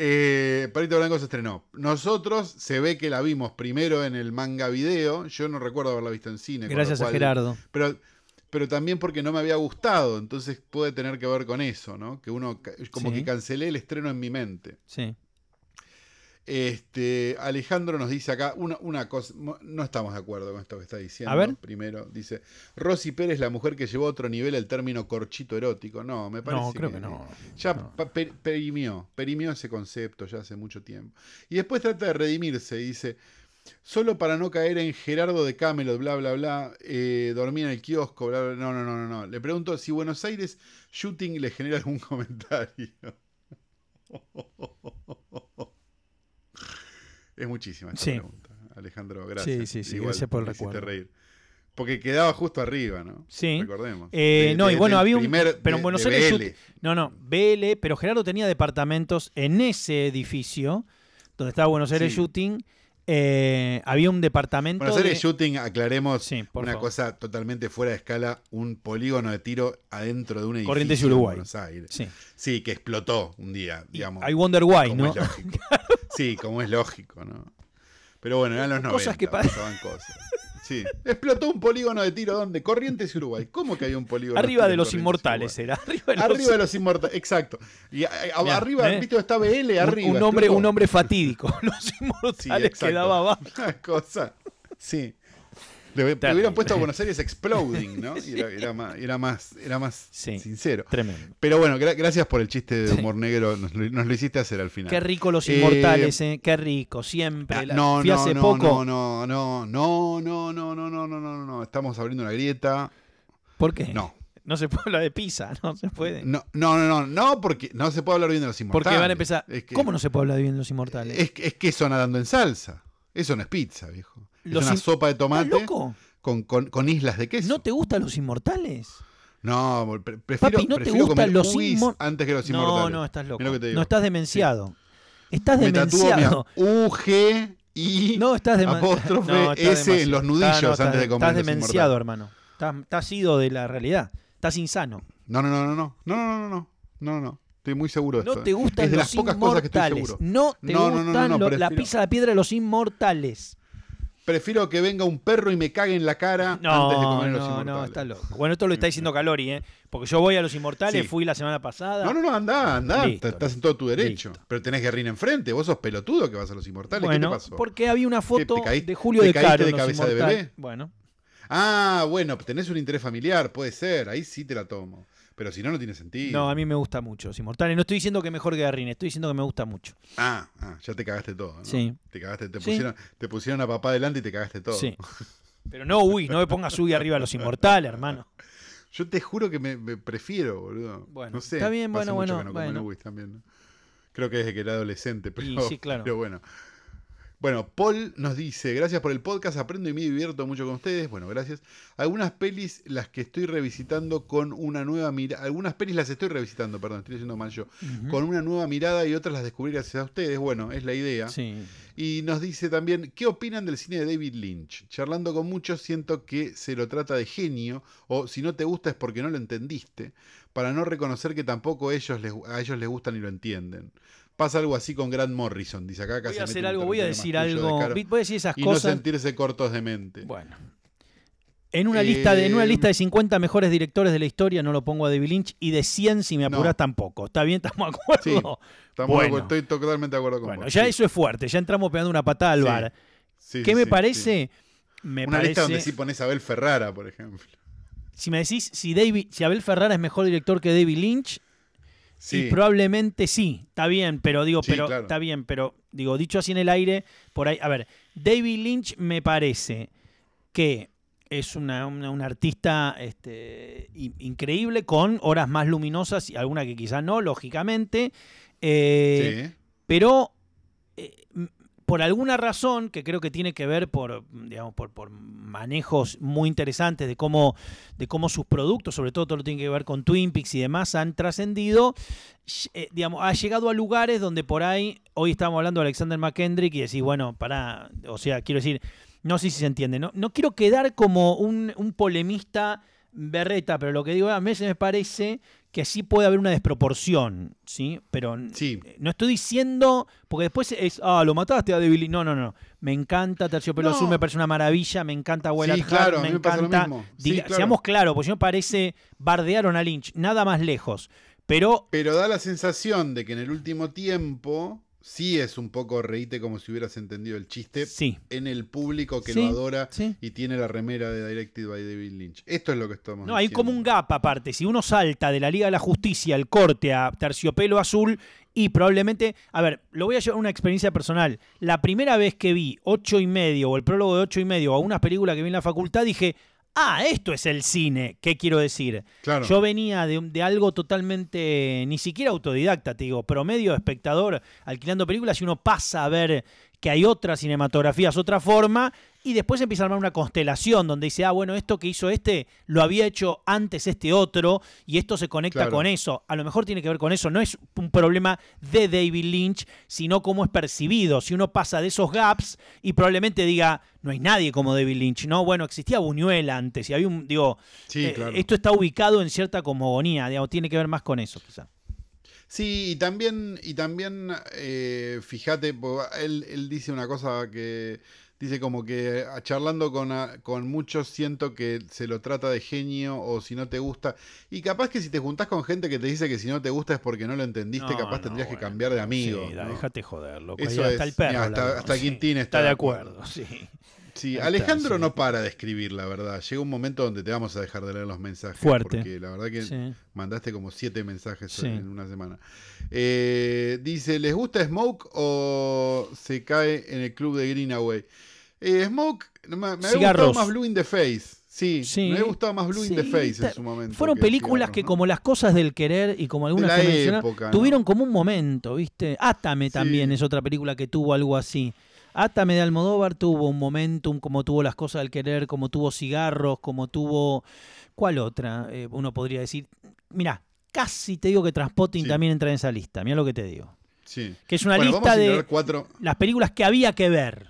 Eh, Perito Blanco se estrenó. Nosotros se ve que la vimos primero en el manga video. Yo no recuerdo haberla visto en cine. Gracias a Gerardo. Pero, pero también porque no me había gustado. Entonces puede tener que ver con eso, ¿no? Que uno como Sí. que cancelé el estreno en mi mente. Sí. Este, Alejandro nos dice acá una, una cosa, no estamos de acuerdo con esto que está diciendo. A ver. Primero, dice, Rosy Pérez, la mujer que llevó a otro nivel el término corchito erótico. No, me parece No, creo que no. Ya No. pa- per- perimió, perimió ese concepto ya hace mucho tiempo. Y después trata de redimirse y dice, solo para no caer en Gerardo de Camelot, bla, bla, bla, eh, dormía en el kiosco, bla, bla, no, no, no, no, no. Le pregunto si Buenos Aires Shooting le genera algún [laughs] comentario. Es muchísima esta Sí. pregunta. Alejandro, gracias. sí, sí, Igual, gracias por el recuerdo. reír. Porque quedaba justo arriba, ¿no? Sí. Recordemos. Eh, De- no, y bueno, había un. pero en Buenos Aires. BL. No, no, BL, pero Gerardo tenía departamentos en ese edificio, donde estaba Buenos Aires Sí. Shooting. Eh, había un departamento. Buenos Aires de- Shooting, aclaremos, Sí, una favor. cosa totalmente fuera de escala, un polígono de tiro adentro de un edificio Corrientes Uruguay. Buenos Aires. Sí. Sí, que explotó un día, digamos. I wonder why, ¿no? [laughs] Sí, como es lógico, ¿no? Pero bueno, eran los 90, Cosas que pa- pasaban cosas. Sí. Explotó un polígono de tiro ¿dónde? Corrientes y Uruguay. ¿Cómo que hay un polígono Arriba tiro de los inmortales era. Arriba de los, Arriba de los inmortales, exacto. Y a- a- Mirá, arriba, ¿eh? ¿viste? Está BL un- arriba. un, nombre, explotó. un nombre fatídico. [laughs] Los Sí, inmortales exacto. quedaba abajo. [laughs] Una cosa. Sí. Le, hubieran puesto a Buenos Aires Exploding, ¿no? Y era, era más, era más, era más Sí. sincero. Tremendo. Pero bueno, gra- gracias por el chiste de Sí. humor negro. Nos, lo- nos lo hiciste hacer al final. Qué rico los Eh, inmortales, eh. Qué rico, siempre. Ah, La- no, no, hace no, poco. no, no, no, no, no, no, no, no, no, no, no. Estamos abriendo una grieta. ¿Por qué? No. No se puede hablar de pizza, no se puede. No, no, no, no, no, porque no se puede hablar bien de los inmortales. Porque van a empezar. Es que, ¿Cómo no se puede hablar bien de los inmortales? Es, es queso nadando en salsa. Eso no es pizza, viejo. Los una sopa de tomate. loco? Con, islas de queso. ¿No te gustan los inmortales? No, pre prefiero, Papi, ¿no prefiero te gustan los antes que los inmortales. No, no, estás loco. No estás demenciado. Estás Me demenciado. UG y no, estás apóstrofe S los nudillos antes de comer. Estás demenciado, hermano. Estás, estás ido de la realidad. Estás insano. No, no, no, no, no. No, no, no, no. No. Estoy muy seguro de esto. No te ¿eh? gustan es de los inmortales. Seguro. No te gustan lo, la pizza de piedra de los inmortales. Prefiero que venga un perro y me cague en la cara No, antes de comer los no, inmortales. no, está loco. Bueno, esto lo está diciendo Calori, ¿eh? Porque yo voy a los inmortales, Sí. fui la semana pasada. No, no, no, anda, anda. Listo, estás en todo tu derecho. listo. Pero tenés guerrina enfrente. Vos sos pelotudo que vas a los inmortales. bueno, ¿Qué te pasó? porque había una foto de Julio te de Caro. de Los cabeza de bebé? Bueno, Ah, bueno, tenés un interés familiar, puede ser. Ahí sí te la tomo. Pero si no, no tiene sentido. no, a mí me gusta mucho Los Inmortales. No estoy diciendo que mejor que Garrine, estoy diciendo que me gusta mucho. Ah, ah, ya te cagaste todo. ¿no? Sí. Te cagaste, te Sí. pusieron, te pusieron a papá adelante y te cagaste todo. Sí. [laughs] Pero no Uy, no me pongas Uy arriba a los inmortales, hermano. Yo te juro que me, me prefiero, boludo. Bueno, no sé. está bien, bueno, mucho bueno, que no bueno. También. ¿no? Creo que desde que era adolescente, pero, sí, claro. pero bueno. Bueno, Paul nos dice, gracias por el podcast, aprendo y me divierto mucho con ustedes. Bueno, gracias. Algunas pelis las que estoy revisitando con una nueva mirada, algunas pelis las estoy revisitando, perdón, estoy diciendo mal yo, con una nueva mirada y otras las descubrí gracias a ustedes. Bueno, es la idea. Sí. Y nos dice también, ¿qué opinan del cine de David Lynch? Charlando con muchos siento que se lo trata de genio, o si no te gusta es porque no lo entendiste, para no reconocer que tampoco ellos les, a ellos les gustan y lo entienden. Pasa algo así con Grant Morrison, dice acá. Voy a hacer algo, voy a decir de algo. Caro, Voy a decir esas Y no cosas. sentirse cortos de mente. Bueno. En una, lista de, en una Eh, lista de 50 mejores directores de la historia no lo pongo a David Lynch y de 100 si me apuras No. tampoco. ¿Está bien? ¿Estamos de acuerdo? Sí, Estamos de Bueno. acuerdo, estoy totalmente de acuerdo con Bueno, vos. ya sí. eso es fuerte. Ya entramos pegando una patada al Sí, bar. ¿Qué me parece? Me. Una parece lista donde sí pones a Abel Ferrara, por ejemplo. si me decís si David, si Abel Ferrara es mejor director que David Lynch, Sí. y probablemente sí, está bien, pero digo, Sí, pero claro. está bien, pero digo, dicho así en el aire, por ahí, a ver, David Lynch me parece que es una, una- un artista este, in- increíble con horas más luminosas y alguna que quizás no, lógicamente, eh, Sí. pero eh, por alguna razón que creo que tiene que ver por, digamos, por, manejos muy interesantes de cómo, de cómo sus productos, sobre todo todo lo que tiene que ver con Twin Peaks y demás, han trascendido, eh, digamos, ha llegado a lugares donde por ahí, hoy estamos hablando de Alexander McKendrick y decís, bueno, para, o sea, quiero decir, no sé si se entiende, no, no quiero quedar como un polemista berreta, pero lo que digo a veces me parece que sí puede haber una desproporción, ¿sí? Pero Sí. no estoy diciendo, porque después es, ah, lo mataste a Lynch. No, no, no. Me encanta Terciopelo No. Azul, me parece una maravilla, me encanta Will Sí, claro, me me encanta. mismo. Sí, Diga- claro. Seamos claros, porque si no parece bardearon a Lynch, nada más lejos. Pero Pero da la sensación de que en el último tiempo sí es un poco reíte como si hubieras entendido el chiste sí, en el público que Sí, lo adora sí. y tiene la remera de Directed by David Lynch. Esto es lo que estamos No, hay como un gap aparte. Si uno salta de la Liga de la Justicia al corte a Terciopelo Azul y probablemente, a ver, lo voy a llevar a una experiencia personal. La primera vez que vi ocho y medio o el prólogo de ocho y medio a una película que vi en la facultad dije, ah, esto es el cine. ¿Qué quiero decir? Claro. Yo venía de, de algo totalmente, ni siquiera autodidacta, te digo, promedio espectador alquilando películas y uno pasa a ver que hay otras cinematografías, otra forma, y después empieza a armar una constelación donde dice, ah, bueno, esto que hizo este lo había hecho antes este otro, y esto se conecta Claro. con eso. A lo mejor tiene que ver con eso, no es un problema de David Lynch, sino cómo es percibido. Si uno pasa de esos gaps y probablemente diga, no hay nadie como David Lynch, no, bueno, existía Buñuel antes, y había un, digo, Sí, eh, claro. esto está ubicado en cierta cosmogonía, digamos, tiene que ver más con eso, quizá. Sí, y también, y también eh, fíjate, él, él dice una cosa que dice como que ah, charlando con, ah, con muchos siento que se lo trata de genio o si no te gusta. Y capaz que si te juntás con gente que te dice que si no te gusta es porque no lo entendiste, No, capaz no, tendrías que cambiar de amigo. Sí, ¿no? déjate joder, loco. Eso hasta es, el perro. mira, hasta- hasta sí. Quintín está de de acuerdo. acuerdo. sí. Sí, Ahí está, Alejandro sí. no para de escribir, la verdad. Llega un momento donde te vamos a dejar de leer los mensajes. Fuerte. Porque la verdad que Sí. mandaste como siete mensajes Sí. en una semana. Eh, dice, ¿les gusta Smoke o se cae en el club de Greenaway? Eh, Smoke, me, me había gustado más Blue in the Face. Sí, Sí. me había gustado más Blue in the Face en su momento. Fueron que películas Cigarros, que ¿no? como las cosas del querer y como algunas que época, ¿no? tuvieron como un momento, ¿viste? Átame Sí. también es otra película que tuvo algo así. Átame de Almodóvar tuvo un momentum, como tuvo las cosas del querer, como tuvo cigarros, como tuvo... ¿Cuál otra? Eh, uno podría decir... Mira, casi te digo que Transpotting Sí. también entra en esa lista. Mira lo que te digo. Sí. Que es una Bueno, lista de cuatro. las películas que había que ver.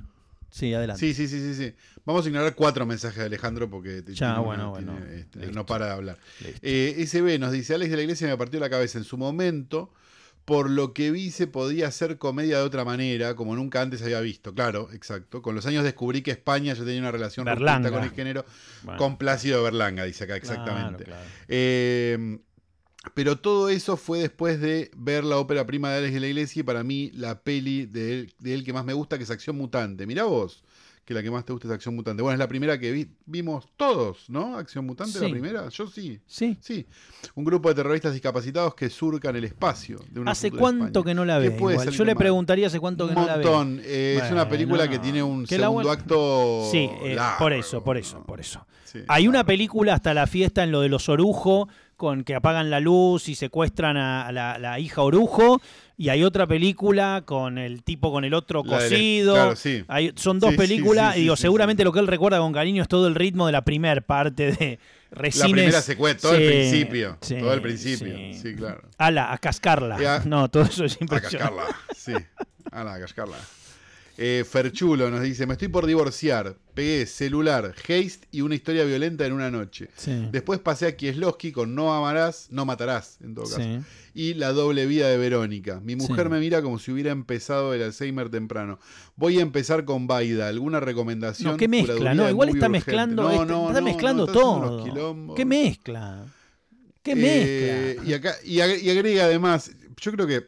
Sí, adelante. Sí, sí, sí, sí, sí. Vamos a ignorar cuatro mensajes de Alejandro porque te- Ya, bueno, una- bueno. tiene, este, no para de hablar. Eh, SB nos dice, Alex de la Iglesia me partió la cabeza en su momento, por lo que vi se podía hacer comedia de otra manera, como nunca antes había visto. Claro, exacto. Con los años descubrí que España ya tenía una relación rupturista con el género, Bueno, con Plácido Berlanga, dice acá claro, exactamente. claro. Eh, pero todo eso fue después de ver la ópera prima de Alex de la Iglesia y para mí la peli de él, de él que más me gusta, que es Acción Mutante. Mirá vos, que la que más te gusta es Acción Mutante. Bueno, es la primera que vi- vimos todos, ¿no? Acción Mutante, la Sí. primera. Yo sí. Sí. Sí. Un grupo de terroristas discapacitados que surcan el espacio. De una ¿Hace cuánto que no la ¿Qué ve? puede igual? salir Yo le mal? preguntaría hace cuánto que un no la ve. montón. Eh, es una Bueno, película que no. tiene un Que la segundo vuel- acto. Sí, eh, largo, por eso, por eso, por eso. Sí, Hay una largo. película hasta la fiesta en lo de los Orujo, con que apagan la luz y secuestran a, a la, la hija Orujo. Y hay otra película con el tipo con el otro La cocido. claro, sí. Hay- son dos Sí, películas. sí, y digo, seguramente lo que él recuerda con cariño es todo el ritmo de la primer parte de La Resines. primera secuencia, todo el principio. sí, todo el principio. sí. Claro. Ala, a cascarla. A- No, todo eso es A impresionante. cascarla. Sí. A la cascarla. Eh, Ferchulo nos dice: Me estoy por divorciar. Pegué celular, haste y una historia violenta en una noche. Sí. Después pasé a Kieslowski con No amarás, no matarás, en todo caso. Sí. Y La doble vida de Verónica. Mi mujer Sí. me mira como si hubiera empezado el Alzheimer temprano. Voy a empezar con Baida. ¿Alguna recomendación? No, ¿qué mezcla? No, igual está urgente. mezclando, No, este- no, está no, mezclando está haciendo todo. ¿Qué mezcla? ¿Qué Eh, mezcla? y, acá, y, ag- y agrega además, yo creo que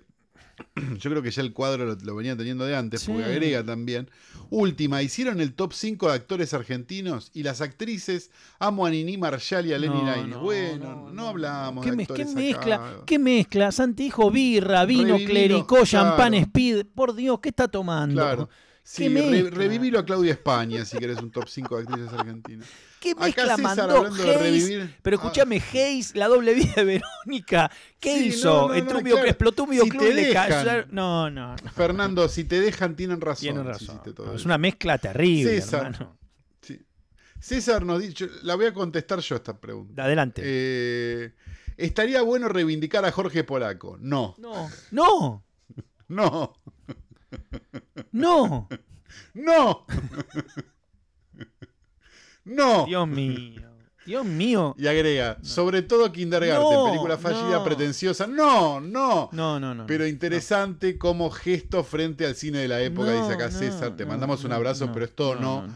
[clears throat] yo creo que ya el cuadro lo, lo venía teniendo de antes, porque Sí. agrega también. Última, hicieron el top 5 de actores argentinos y las actrices amo a Nini Marshall y a Lenny No, bueno, no, no, hablamos ¿Qué, de mez- qué actores mezcla? acá. ¿Qué mezcla? Santi dijo birra, vino, clericó, champán, claro. speed. Por Dios, ¿qué está tomando? Claro. Sí, ¿Qué re- revivilo a Claudia España si querés un top 5 de actrices argentinas. ¿Qué Acá mezcla César, mandó hablando de Hayes? revivir- Pero Ah. escúchame, Hayes, la doble vida de Verónica. ¿Qué Sí, hizo? no, no, el no, trubio claro. que explotó un Si videoclub le cayó. No, no. Fernando, si te dejan, tienen razón. Tiene si razón. todo es una mezcla terrible, César. hermano. Sí. César nos dice, la voy a contestar yo esta pregunta. Adelante. Eh, ¿Estaría bueno reivindicar a Jorge Polaco? No, No, no, [laughs] no, no. no. no. Dios mío. Dios mío. Y agrega, sobre todo Kindergarten, No, película fallida, no. pretenciosa. No, no. No, no, no. Pero interesante como gesto frente al cine de la época, dice acá César. Te mandamos un abrazo, pero esto no.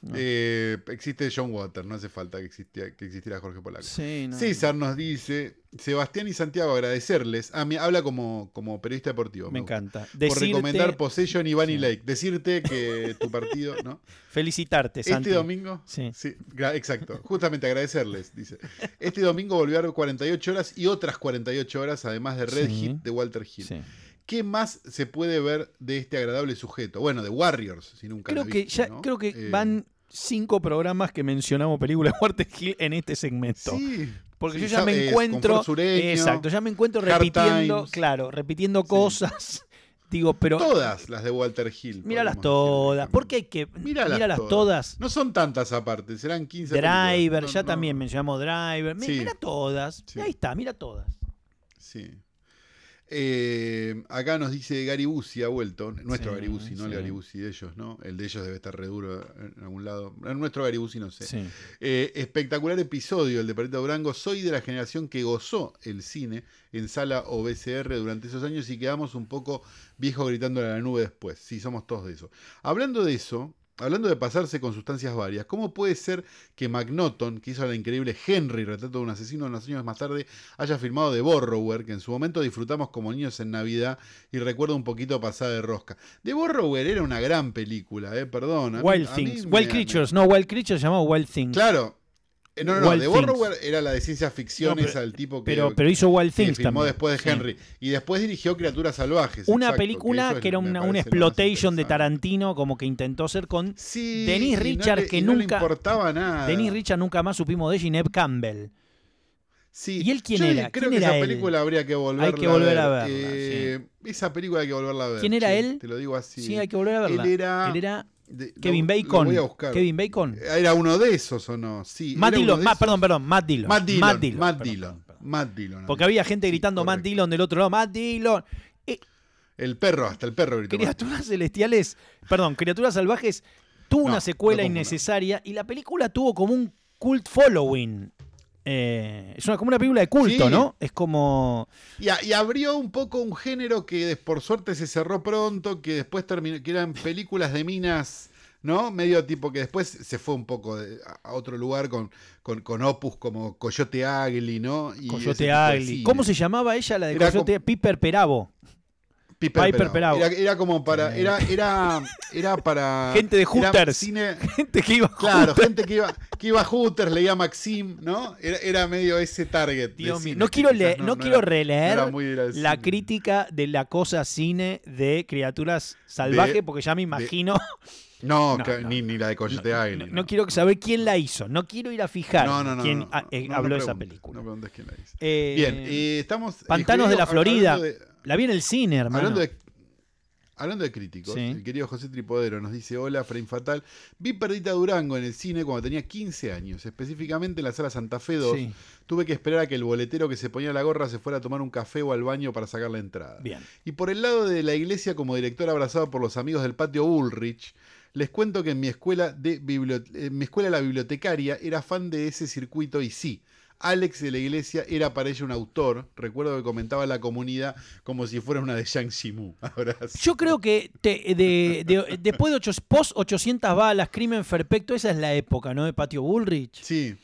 No. Eh, existe John Water, no hace falta que, existía, que existiera Jorge Polaco. Sí, no. César nos dice, Sebastián y Santiago, agradecerles. A mí, habla como, como periodista deportivo. Me encanta. Por Decirte, recomendar Possession y Bunny Sí. Lake. Decirte que tu partido, ¿no? [laughs] felicitarte, Santi. Este domingo. Sí. gra- exacto. Justamente agradecerles, dice. Este domingo volvió a ver 48 horas y otras 48 horas, además de Red Sí. Hit de Walter Hill. ¿Qué más se puede ver de este agradable sujeto? Bueno, de Warriors, si nunca Creo la que ya, ¿no? creo que Eh, van cinco programas que mencionamos películas de Walter Hill en este segmento. Sí. Porque Sí, yo ya me encuentro. Sureño, exacto, ya me encuentro repitiendo, Times. claro, repitiendo cosas. [laughs] Digo, pero. Todas las de Walter Hill. Míralas todas. decir. ¿Por qué hay que.? Míralas Míralas, todas. todas. No son tantas aparte, serán 15 Driver, ya No, también mencionamos Driver. Mira todas. Ahí está, mira todas. Sí. Eh, acá nos dice Gary Bussi, ha vuelto. Nuestro Sí, Gary Bussi, no el. Gary Bussi de ellos, ¿no? El de ellos debe estar re duro en algún lado. El nuestro Gary Bussi no sé. Sí. Eh, espectacular episodio, el de Perito Durango. Soy de la generación que gozó el cine en sala o VCR durante esos años y quedamos un poco viejos gritando a la nube después. Sí, somos todos de eso. Hablando de eso, hablando de pasarse con sustancias varias, ¿cómo puede ser que McNaughton, que hizo la increíble Henry, retrato de un asesino unos años más tarde, haya filmado The Borrower, que en su momento disfrutamos como niños en Navidad y recuerdo un poquito pasada de rosca? The Borrower era una gran película, eh, perdón. Wild mí Things. me- Wild Creatures. No, Wild Creatures se llamaba Wild Things. Claro. Eh, No, no, no. Wild The Things. Borrower era la de ciencia ficción, No, pero- esa, el tipo que, Pero, pero hizo Wild que Things filmó también. después de Sí. Henry. Y después dirigió Criaturas Salvajes. Una exacto, película que, es- era una, una exploitation de. Tarantino, como que intentó ser con Sí, Denise y no le- que y no le nunca- importaba nada. Dennis Richard nunca más supimos de ella y Neb Campbell. Sí. ¿Y él quién Yo era? Creo ¿Quién que era esa él? película habría que volverla Hay que volver a ver. verla, Eh, Esa película hay que volverla a ver. ¿Quién era él? Te lo digo así. Sí, hay que volver a verla. Él era- Él era de- Kevin lo- lo Bacon. voy a buscar. Kevin Bacon. ¿Era uno de esos o no? Sí. Matt Dillon, perdón, perdón, Matt Dillon. Matt Dillon. Matt Dillon. Matt Dillon. perdón, perdón. Matt Dillon. Porque había gente Sí, gritando Matt. Dillon del otro lado, Matt Dillon. Eh, El perro, hasta el perro gritó. Matt. Criaturas celestiales, perdón, Criaturas salvajes tuvo No, una secuela no innecesaria y la película tuvo como un cult following. Eh, es una, como una película de culto, Sí. ¿no? Es como. Y, a- y abrió un poco un género que por suerte se cerró pronto, que después terminó, que eran películas de minas, ¿no? Medio tipo que después se fue un poco de- a, otro lugar con, con, con opus como Coyote Ugly, ¿no? Y Coyote cine. ¿Cómo se llamaba ella, la de Era Coyote? Piper Perabo. Piper, Piper. Era, era como para. Era, era, era para. [laughs] Gente de Hooters. cine- [laughs] Gente que iba claro, gente que iba, que iba a Hooters, leía Maxim, ¿no? Era, era medio ese target. Dios mío, no quiero, leer, no, quiero era- releer la cine. crítica de la cosa cine de criaturas salvajes, De- porque ya me imagino. [laughs] No, No, que- no. Ni, ni la de Coyote no, Island. no quiero saber quién la hizo. No quiero ir a fijar No, no, no, quién eh, no, habló no de esa película. No preguntes quién la hizo. Eh, Bien, eh, estamos. eh, Pantanos de la Florida. de- La vi en el cine, hermano. Hablando de, hablando de críticos, Sí. el querido José Tripodero nos dice: Hola, Frame Fatal. Vi Perdita Durango en el cine cuando tenía 15 años, específicamente en la sala Santa Fe 2. Sí, Tuve que esperar a que el boletero que se ponía la gorra se fuera a tomar un café o al baño para sacar la entrada. bien. Y por el lado de la iglesia, como director abrazado por los amigos del patio Ulrich, les cuento que en mi escuela, de en mi escuela la bibliotecaria era fan de ese circuito y sí. Alex de la iglesia era para ella un autor. Recuerdo que comentaba la comunidad como si fuera una de Yang Shimu. [laughs] Yo creo que te- de- de- después de ocho, post 800 balas, crimen perfecto, esa es la época, ¿no? De Patio Bullrich. Sí.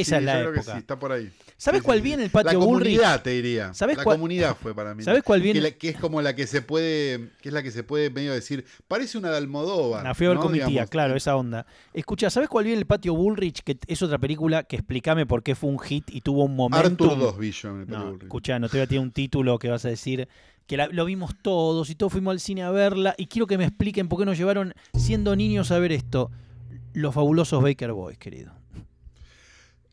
Esa sí, es la yo creo que sí, está por ahí. ¿Sabes Sí, cuál vi en el Patio La Bullrich? comunidad, te diría. ¿Sabes la cuál- comunidad fue para mí. ¿Sabes cuál vi Que, la- que es como la que se puede, que es la que se puede medio decir, parece una de Almodóvar. La a ver ¿no? con mi tía, Digamos. claro, esa onda. Escucha, ¿sabes cuál vi en el Patio Bullrich? Que es otra película que explícame por qué fue un hit y tuvo un momento. Arthur 2 vi yo en el Patio No, Bullrich. escucha, no te voy a tirar un título que vas a decir que la- lo vimos todos y todos fuimos al cine a verla y quiero que me expliquen por qué nos llevaron siendo niños a ver esto. Los fabulosos Baker Boys, querido.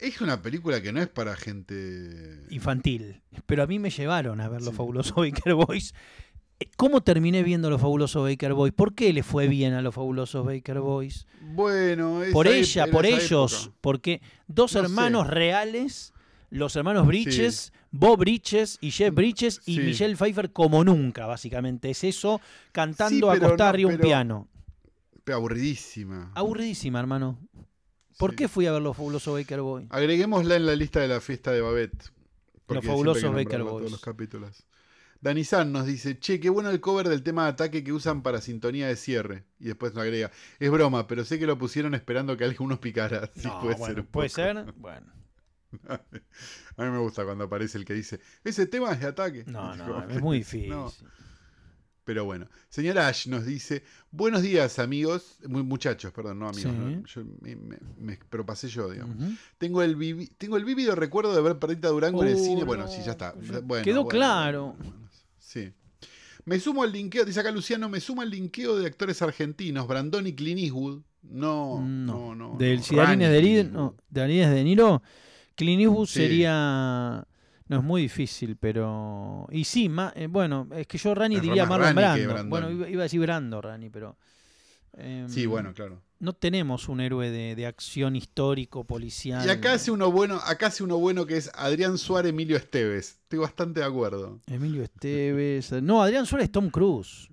Es una película que no es para gente. Infantil. Pero a mí me llevaron a ver Los Sí. fabulosos Baker Boys. Eh, ¿Cómo terminé viendo Los fabulosos Baker Boys? ¿Por qué le fue bien a Los fabulosos Baker Boys? Bueno, por ella, por ellos, época. porque dos No sé. hermanos reales, los hermanos Bridges, Bob Bridges y Jeff Bridges y Sí. Michelle Pfeiffer como nunca, básicamente. Es eso, cantando no, arriba de un piano. Pero aburridísima. Aburridísima, hermano. ¿Por Sí. qué fui a ver los fabulosos Baker Boys? Agreguémosla en la lista de la fiesta de Babette. porque fabulosos Baker Boys. Todos los capítulos. Dani San nos dice, che, qué bueno el cover del tema de ataque que usan para sintonía de cierre. Y después nos agrega, es broma, pero sé que lo pusieron esperando que alguno picara. [laughs] Sí, No, puede bueno, ser. puede ser. Bueno, [laughs] A mí me gusta cuando aparece el que dice, ese tema es de ataque. no, [laughs] no, es muy difícil. No, pero bueno. Señor Ash nos dice, buenos días amigos, mu- muchachos, perdón, no amigos, Sí. no, yo me, me- me- pero pasé yo, digamos. Tengo el, vivi- tengo el vívido recuerdo de ver Perdita Durango en el Oh, cine. Bueno, no. sí, ya está. Bueno, quedó bueno, claro. bueno, sí. Me sumo al linkeo, dice acá Luciano, me sumo al linkeo de actores argentinos, Brandon y Clint Eastwood. No, no, no. Del no. si Darines Rani de, no, Darines de Niro, Clint Eastwood Sí. sería. No es muy difícil, pero. Y sí, ma- eh, bueno, es que yo Rani Es diría Marlon Brando. Brandon. Bueno, iba, iba a decir Brando, Rani, pero. em, Sí, bueno, claro. No tenemos un héroe de, de acción histórico, policial. Y acá hace uno bueno, acá hace uno bueno que es Adrián Suárez Emilio Esteves. Estoy bastante de acuerdo. Emilio Esteves. No, Adrián Suárez es Tom Cruise.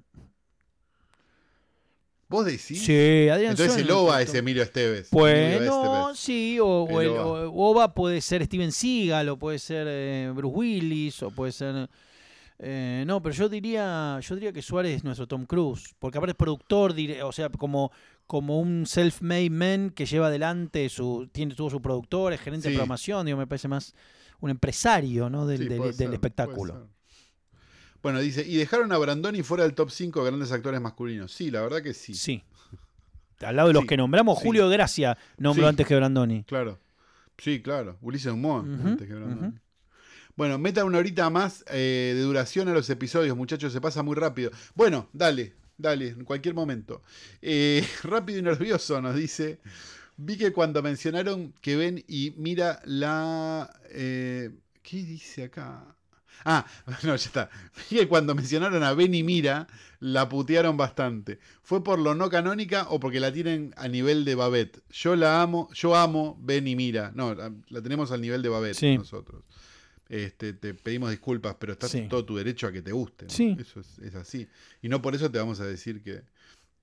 ¿Vos decís? Sí, Adrián Entonces Suárez. el OVA es Emilio Esteves. Pues Emilio no, Esteves. sí, o, o El Ova. puede ser Steven Seagal, o puede ser eh, Bruce Willis, o puede ser. eh, no, pero yo diría, yo diría que Suárez es nuestro Tom Cruise, porque aparte es productor, dire- o sea, como, como un self-made man que lleva adelante su, tiene tuvo su productor, es gerente de programación, digo, me parece más un empresario, ¿no? Del, Sí, del- del espectáculo. Bueno, dice, y dejaron a Brandoni fuera del top 5 de grandes actores masculinos. Sí, la verdad que sí. Sí. Al lado de los Sí, que nombramos, sí. Julio Gracia nombró Sí. antes que Brandoni. Claro. Sí, claro. Ulises Dumont. Ujú, antes que Brandoni. Bueno, metan una horita más eh, de duración a los episodios, muchachos, se pasa muy rápido. Bueno, dale, dale, en cualquier momento. Eh, [laughs] rápido y nervioso nos dice. Vi que cuando mencionaron que ven y mira la... eh, ¿Qué dice acá? Ah, [laughs] no, ya está. Que cuando mencionaron a Ben y Mira, la putearon bastante. ¿Fue por lo no canónica o porque la tienen a nivel de Babette? Yo la amo, yo amo Ben y Mira. No, la, tenemos al nivel de Babette Sí. nosotros. Este, te pedimos disculpas, pero está Sí. todo tu derecho a que te guste. ¿no? Sí. Eso es, es así. Y no por eso te vamos a decir que,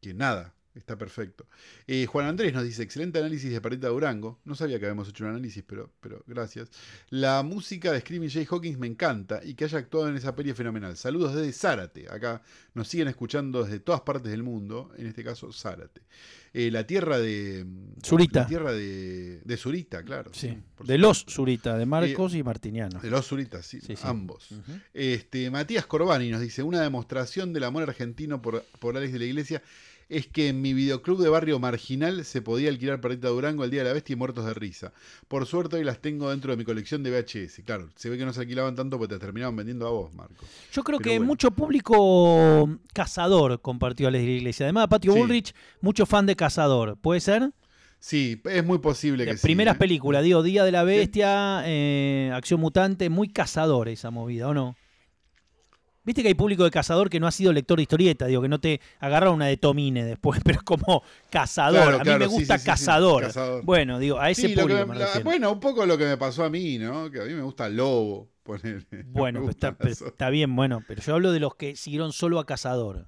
que nada. Está perfecto. Eh, Juan Andrés nos dice, excelente análisis de Parita Durango. No sabía que habíamos hecho un análisis, pero, pero gracias. La música de Screaming Jay Hawkins me encanta y que haya actuado en esa peli es fenomenal. Saludos desde Zárate. Acá nos siguen escuchando desde todas partes del mundo, en este caso Zárate. Eh, la tierra de... Zurita. La tierra de, de Zurita, claro. Sí. de los Zurita, de Marcos y Martiniano. De los Zuritas, sí, Sí, sí. ambos. Este, Matías Corbani nos dice, una demostración del amor argentino por, por Alex de la Iglesia es que en mi videoclub de barrio marginal se podía alquilar Perrita Durango el Día de la Bestia y Muertos de Risa. Por suerte hoy las tengo dentro de mi colección de VHS. Claro, se ve que no se alquilaban tanto porque te terminaban vendiendo a vos, Marco. Yo creo Pero que bueno. mucho público cazador compartió a la iglesia. Además, Patio Sí. Bullrich, mucho fan de cazador. ¿Puede ser? Sí, es muy posible que Las sí. primeras ¿eh? películas, digo, Día de la Bestia, eh, Acción Mutante, muy cazador esa movida, ¿o no? Viste que hay público de cazador que no ha sido lector de historieta, digo, que no te agarra una de Tomine después, [laughs] pero es como cazador. Claro, a mí claro, me gusta sí, sí, sí, cazador. Bueno, digo, a ese público me me- la- bueno, un poco lo que me pasó a mí, ¿no? Que a mí me gusta Lobo. ponele. [laughs] Bueno, Me pues está, está bien, bueno, pero yo hablo de los que siguieron solo a cazador.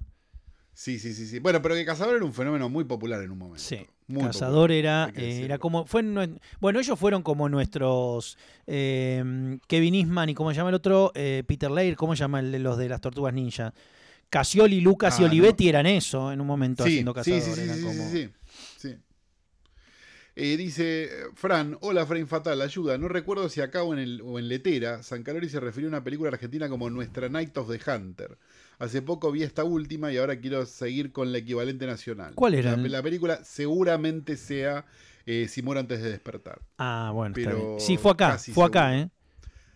Sí, sí, sí, sí. Bueno, pero que Cazador era un fenómeno muy popular en un momento. Sí, Muy Cazador popular, era, eh, era como, fue bueno, ellos fueron como nuestros eh, Kevin Eastman y cómo se llama el otro, Eh, Peter Laird, cómo se llama el de los de las Tortugas Ninja. Casioli, Lucas y Ah, Olivetti eran eso en un momento Sí, haciendo Cazador. sí, sí, eran sí, como- sí, sí. Eh, dice Fran, hola Frame Fatal, ayuda. No recuerdo si acá o en, el, o en Letera, San Calori se refirió a una película argentina como Nuestra Night of the Hunter. Hace poco vi esta última y ahora quiero seguir con la equivalente nacional. ¿Cuál era? La, la película seguramente sea eh, Si muero antes de despertar. Ah, bueno, está Pero bien. Sí, fue acá, fue acá, seguro. ¿eh?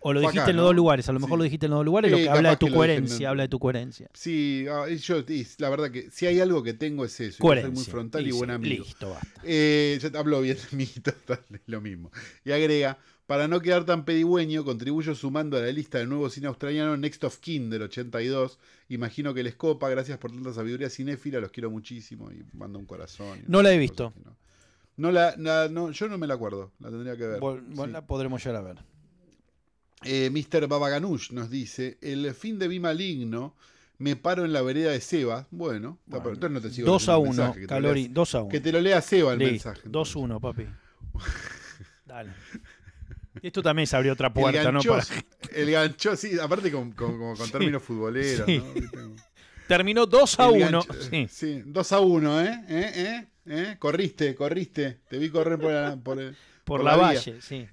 O lo Fue dijiste acá, en los ¿no? dos lugares, a lo mejor Sí. lo dijiste en los dos lugares, lo que habla de tu coherencia, habla de tu coherencia. Sí, ah, y yo, y la verdad que si hay algo que tengo es eso. y que soy Coherencia. muy frontal y, sí, buen amigo. Listo, basta. Eh, yo te hablo bien de mí, [laughs] total, es lo mismo. Y agrega, para no quedar tan pedigüeño, contribuyo sumando a la lista del nuevo cine australiano Next of Kin del 82. Imagino que les copa, gracias por tanta sabiduría cinéfila, los quiero muchísimo y mando un corazón. No la he visto. No, No la, la- no, yo no me la acuerdo, la tendría que ver. Vol- vol- sí. la podremos llegar a ver. Eh, Mr. Babaganush nos dice, el fin de Vi Maligno, me paro en la vereda de Seba. Bueno, Bueno, entonces no te sigo 2 a leyendo el 1, mensaje, que te lo Calori, leas- 2 a 1. Que te lo lea Seba el mensaje. 2 1, papi. [laughs] Dale. Esto también se abrió otra puerta, el ¿no? Para- el gancho, sí, aparte con, con- con [laughs] términos futboleros, Sí. ¿no? Terminó 2 a El 1. gancho, Sí. sí, 2 a 1, ¿eh? ¿Eh? ¿Eh? ¿Eh? Corriste, corriste. Te vi correr por, la- por el- [laughs] Por, por la, la valle, sí.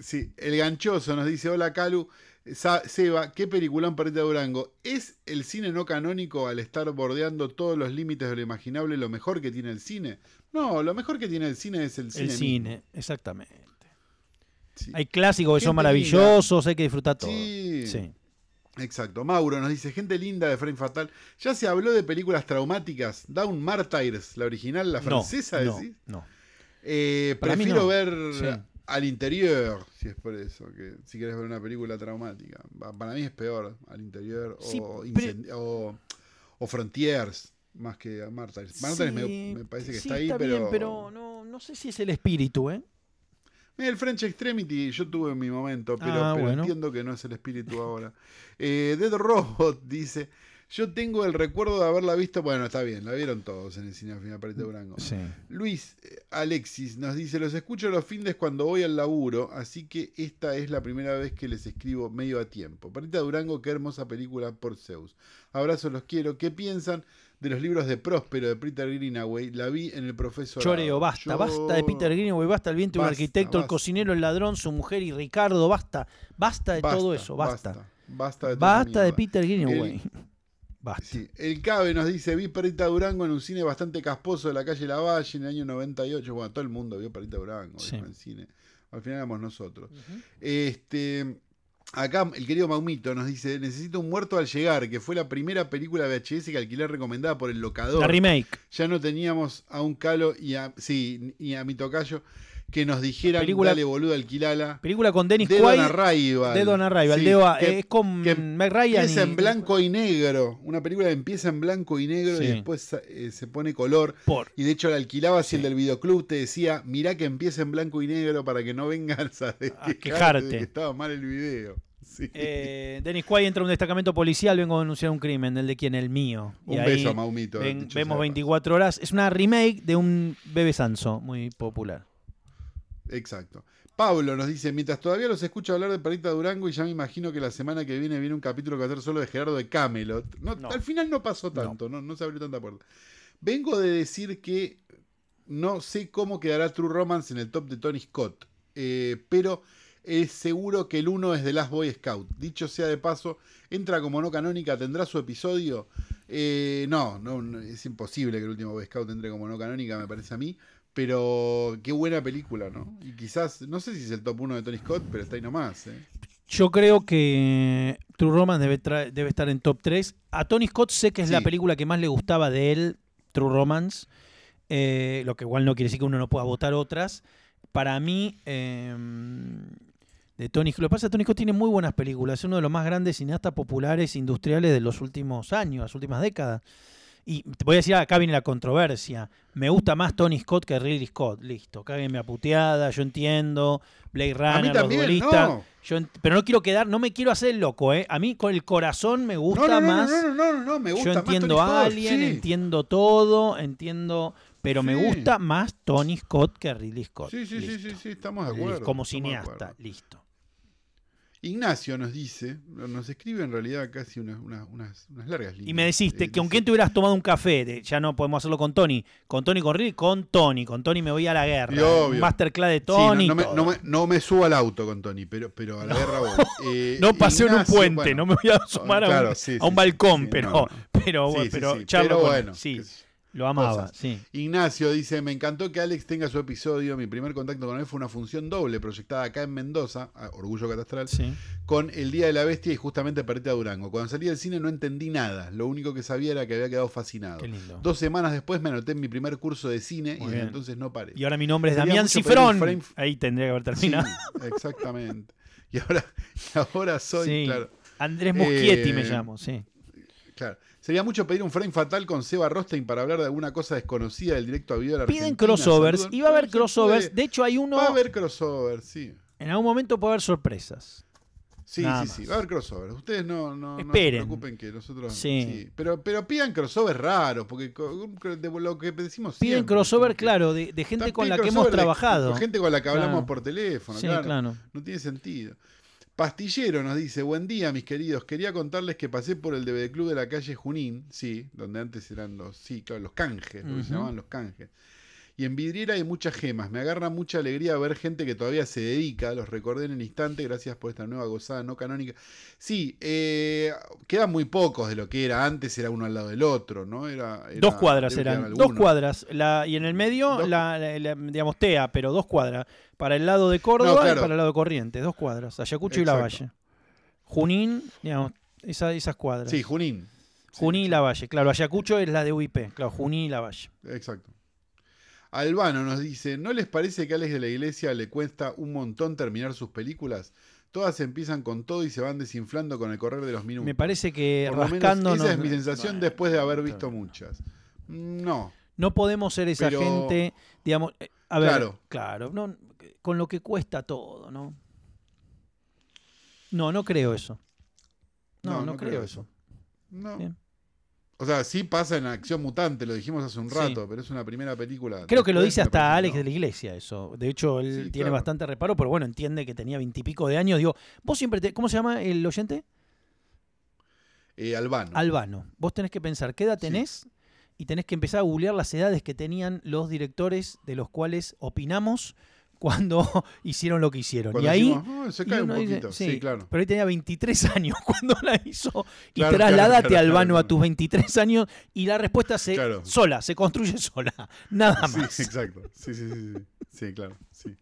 Sí, el ganchoso nos dice, hola Calu. Sa- Seba, qué peliculón Perrita Durango. ¿Es el cine no canónico al estar bordeando todos los límites de lo imaginable lo mejor que tiene el cine? No, lo mejor que tiene el cine es el cine. El mismo. cine, exactamente. Sí. Hay clásicos que son maravillosos, hay que disfrutar todo. Sí. Sí. Exacto. Mauro nos dice, gente linda de Frame Fatal. Ya se habló de películas traumáticas. Down Martyrs, la original, la francesa, no, decís. no. Eh, mí prefiero no. ver Sí. al interior, si es por eso, que si quieres ver una película traumática. Pa- Para mí es peor al interior o, o, o Frontiers más que Martyrs. Martyrs me, Sí, me parece que sí, está ahí, bien, pero... pero no, no sé si es el espíritu, ¿eh? Mira, el French Extremity yo tuve en mi momento, pero, Ah, pero bueno. entiendo que no es el espíritu ahora. Eh, Dead Robot dice, yo tengo el recuerdo de haberla visto, bueno, está bien, la vieron todos en el cine al final Parita Durango. Sí. Luis eh, Alexis nos dice, los escucho los fines cuando voy al laburo, así que esta es la primera vez que les escribo medio a tiempo. Parita Durango, qué hermosa película por Zeus. Abrazos, los quiero. ¿Qué piensan de los libros de Próspero de Peter Greenaway? La vi en el profesor. Choreo, basta, basta de Peter Greenaway, basta el viento y un Basta, arquitecto, el basta. cocinero, el ladrón, su mujer y Ricardo, basta, basta de todo eso, basta. Basta, basta de, esa Basta de. Peter Greenaway. Basta. Sí, el Cabe nos dice, vi Perita Durango en un cine bastante casposo de la calle Lavalle en el año 98. Bueno, todo el mundo vio Perita Durango Sí. en cine. Al final éramos nosotros. Este, acá el querido Maumito nos dice, necesito un muerto al llegar, que fue la primera película VHS que alquilé recomendada por el locador. La remake. ya no teníamos a un Calo y a, sí, y a mi tocayo que nos dijeran, Película- dale boludo, alquilala. Película con Dennis Quaid. De Don Arrival. Sí, de Oa- que- eh, es con que Ryan. Empieza y- en blanco y negro. Una película que empieza en blanco y negro Sí. y después eh, se pone color. Por. Y de hecho la alquilabas y el Sí. del videoclub te decía, mirá que empieza en blanco y negro para que no vengas a, quejarte de que estaba mal el video. Sí. Eh, Dennis Quaid entra a un destacamento policial, vengo a denunciar un crimen, el de quién, el mío. Un ahí beso a Maumito. ven- vemos de 24 horas. Es una remake de un Bebe Sanso, muy popular. Exacto. Pablo nos dice, mientras todavía los escucho hablar de Perita Durango y ya me imagino que la semana que viene viene un capítulo que va a ser solo de Gerardo de Camelot. No, No. Al final no pasó tanto, no. No, se abrió tanta puerta. Vengo de decir que no sé cómo quedará True Romance en el top de Tony Scott, eh, pero es seguro que el 1 es de Last Boy Scout. Dicho sea de paso, entra como no canónica, tendrá su episodio. Eh, no, no, no, es imposible que el último Boy Scout entre como no canónica, me parece a mí. Pero qué buena película, ¿no? Y quizás, no sé si es el top 1 de Tony Scott, pero está ahí nomás. ¿eh? Yo creo que True Romance debe, debe estar en top 3. A Tony Scott sé que es la película que más le gustaba de él, True Romance. eh, lo que igual no quiere decir que uno no pueda votar otras. Para mí, eh, de Tony Lo que pasa es que Tony Scott tiene muy buenas películas. Es uno de los más grandes cineastas populares industriales de los últimos años, las últimas décadas. Y te voy a decir, acá viene la controversia. Me gusta más Tony Scott que Ridley Scott. Listo, cáguenme a puteada, yo entiendo. Blade Runner, a mí los también, no. Yo pero no quiero quedar, no me quiero hacer loco, ¿eh? A mí con el corazón me gusta No, no, más. no, no, no, no, no, me gusta yo más entiendo Tony a Alien, sí. entiendo todo, entiendo. Pero me gusta más Tony Scott que Ridley Scott. Sí, sí, sí, Listo. sí, sí, estamos de acuerdo. Como de cineasta, acuerdo. listo. Ignacio nos dice, nos escribe en realidad casi unas, unas, unas, unas largas líneas. Y me deciste Eh, que quién te hubieras tomado un café, de- ya no podemos hacerlo con Tony. Con Tony con Ridley, con Tony. Con Tony me voy a la guerra. Obvio. Masterclass de Sí, Tony. no, no me, no, me, no me subo al auto con Tony, pero, pero a la guerra voy. [laughs] Eh, No paseo en un puente, bueno, no me voy a sumar a un, sí, a un sí, balcón, pero, [laughs] pero, pero bueno, sí. Lo amaba, cosas. sí. Ignacio dice, me encantó que Alex tenga su episodio. Mi primer contacto con él fue una función doble proyectada acá en Mendoza, a Orgullo Catastral, sí. con El Día de la Bestia y justamente Perita Durango. Cuando salí del cine no entendí nada. Lo único que sabía era que había quedado fascinado. Qué lindo. Dos semanas después me anoté en mi primer curso de cine Muy y desde bien. entonces no paré. Y ahora mi nombre es Sería Damián Cifrón. frame- Ahí tendría que haber Sí, terminado. exactamente. Y ahora, [laughs] y ahora soy, Sí. claro, Andrés Muschietti Eh, me llamo, sí. claro. Sería mucho pedir un frame fatal con Seba Rostein para hablar de alguna cosa desconocida del directo a video de la Piden Argentina. crossovers. Y va a haber crossovers. puede. De hecho, hay uno. Va a haber crossovers, sí. En algún momento puede haber sorpresas. Sí, Nada sí, más. sí, va a haber crossovers. Ustedes no, no, no se preocupen que nosotros. Sí. Sí. Pero, pero pidan crossovers raros, porque de lo que decimos Piden siempre, crossover, claro, de, de gente con la que hemos de- trabajado. gente con la que hablamos Claro. por teléfono, Sí, claro. claro. No tiene sentido. Pastillero nos dice, buen día mis queridos, quería contarles que pasé por el DVD Club de la calle Junín, sí, donde antes eran los, sí, claro, los canjes, lo que se llamaban los canjes. Y en vidriera hay muchas gemas, me agarra mucha alegría ver gente que todavía se dedica, los recordé en el instante, gracias por esta nueva gozada no canónica. Sí, eh, quedan muy pocos de lo que era, antes era uno al lado del otro, ¿no? Era, era- Dos cuadras eran, dos cuadras. La, y en el medio, la, la- la- digamos, TEA, pero dos cuadras. Para el lado de Córdoba No, claro. y para el lado de Corrientes, dos cuadras. Ayacucho y Exacto. Lavalle. Junín, digamos, esa- esas cuadras. Sí, Junín. Sí, Junín y exacto. Lavalle. Claro, Ayacucho es la de UIP. Claro, Junín y Lavalle. Exacto. Albano nos dice, ¿no les parece que a Alex de la Iglesia le cuesta un montón terminar sus películas? Todas empiezan con todo y se van desinflando con el correr de los minutos. Me parece que Por lo menos rascando. esa es mi sensación después de haber visto muchas. No. No podemos ser esa Pero- gente, digamos, eh, a ver, Claro. claro, no, con lo que cuesta todo, ¿no? No, no creo eso. No, no, creo, eso. No. Bien. O sea, sí pasa en Acción Mutante, lo dijimos hace un Sí. rato, pero es una primera película. Creo que lo dice hasta parece Alex no. de la Iglesia eso. De hecho, él Sí, tiene claro. bastante reparo, pero bueno, entiende que tenía veintipico de años. Digo, vos siempre te, ¿cómo se llama el oyente? Eh, Albano. Albano. Vos tenés que pensar qué edad Sí. tenés y tenés que empezar a googlear las edades que tenían los directores de los cuales opinamos cuando [laughs] hicieron lo que hicieron. Cuando y ahí decimos, "Ah, se y cae un dice, poquito. Sí, claro. Pero él tenía 23 [laughs] años cuando la hizo. Y Claro, trasladate, claro, Albano, a tus 23 años y la respuesta se Claro. sola, se construye [laughs] sola. Nada Sí, más. exacto. Sí, sí, sí, sí. Sí, claro. Sí.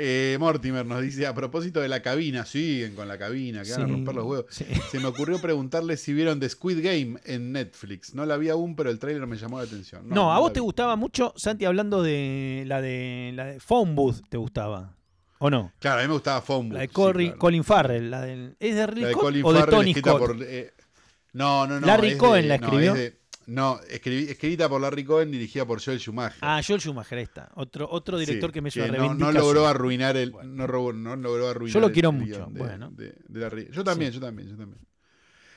Eh, Mortimer nos dice, a propósito de la cabina, siguen con la cabina, que van a romper los huevos. sí. Se me ocurrió preguntarles si vieron The Squid Game en Netflix. No la vi aún, pero el tráiler me llamó la atención. No, a la vos te gustaba mucho, Santi, hablando de la de la de Phone Booth, ¿te gustaba? ¿O no? Claro, a mí me gustaba Phone La de Booth, sí, Corri- claro. Colin Farrell, la del, ¿es de La Ridley de Scott Colin o de Farrell, Tony escrita Scott? por, eh, no, no, no. Larry es de- Cohen la escribió. es de- No, escribi- escrita por Larry Cohen, dirigida por Joel Schumacher. Ah, Joel Schumacher está. Otro, otro director Sí, que me hizo una no, no logró arruinar el. Bueno. No, robó- no logró arruinar Yo lo el quiero mucho, de- bueno. de- de Larry- Yo también, yo también, yo también.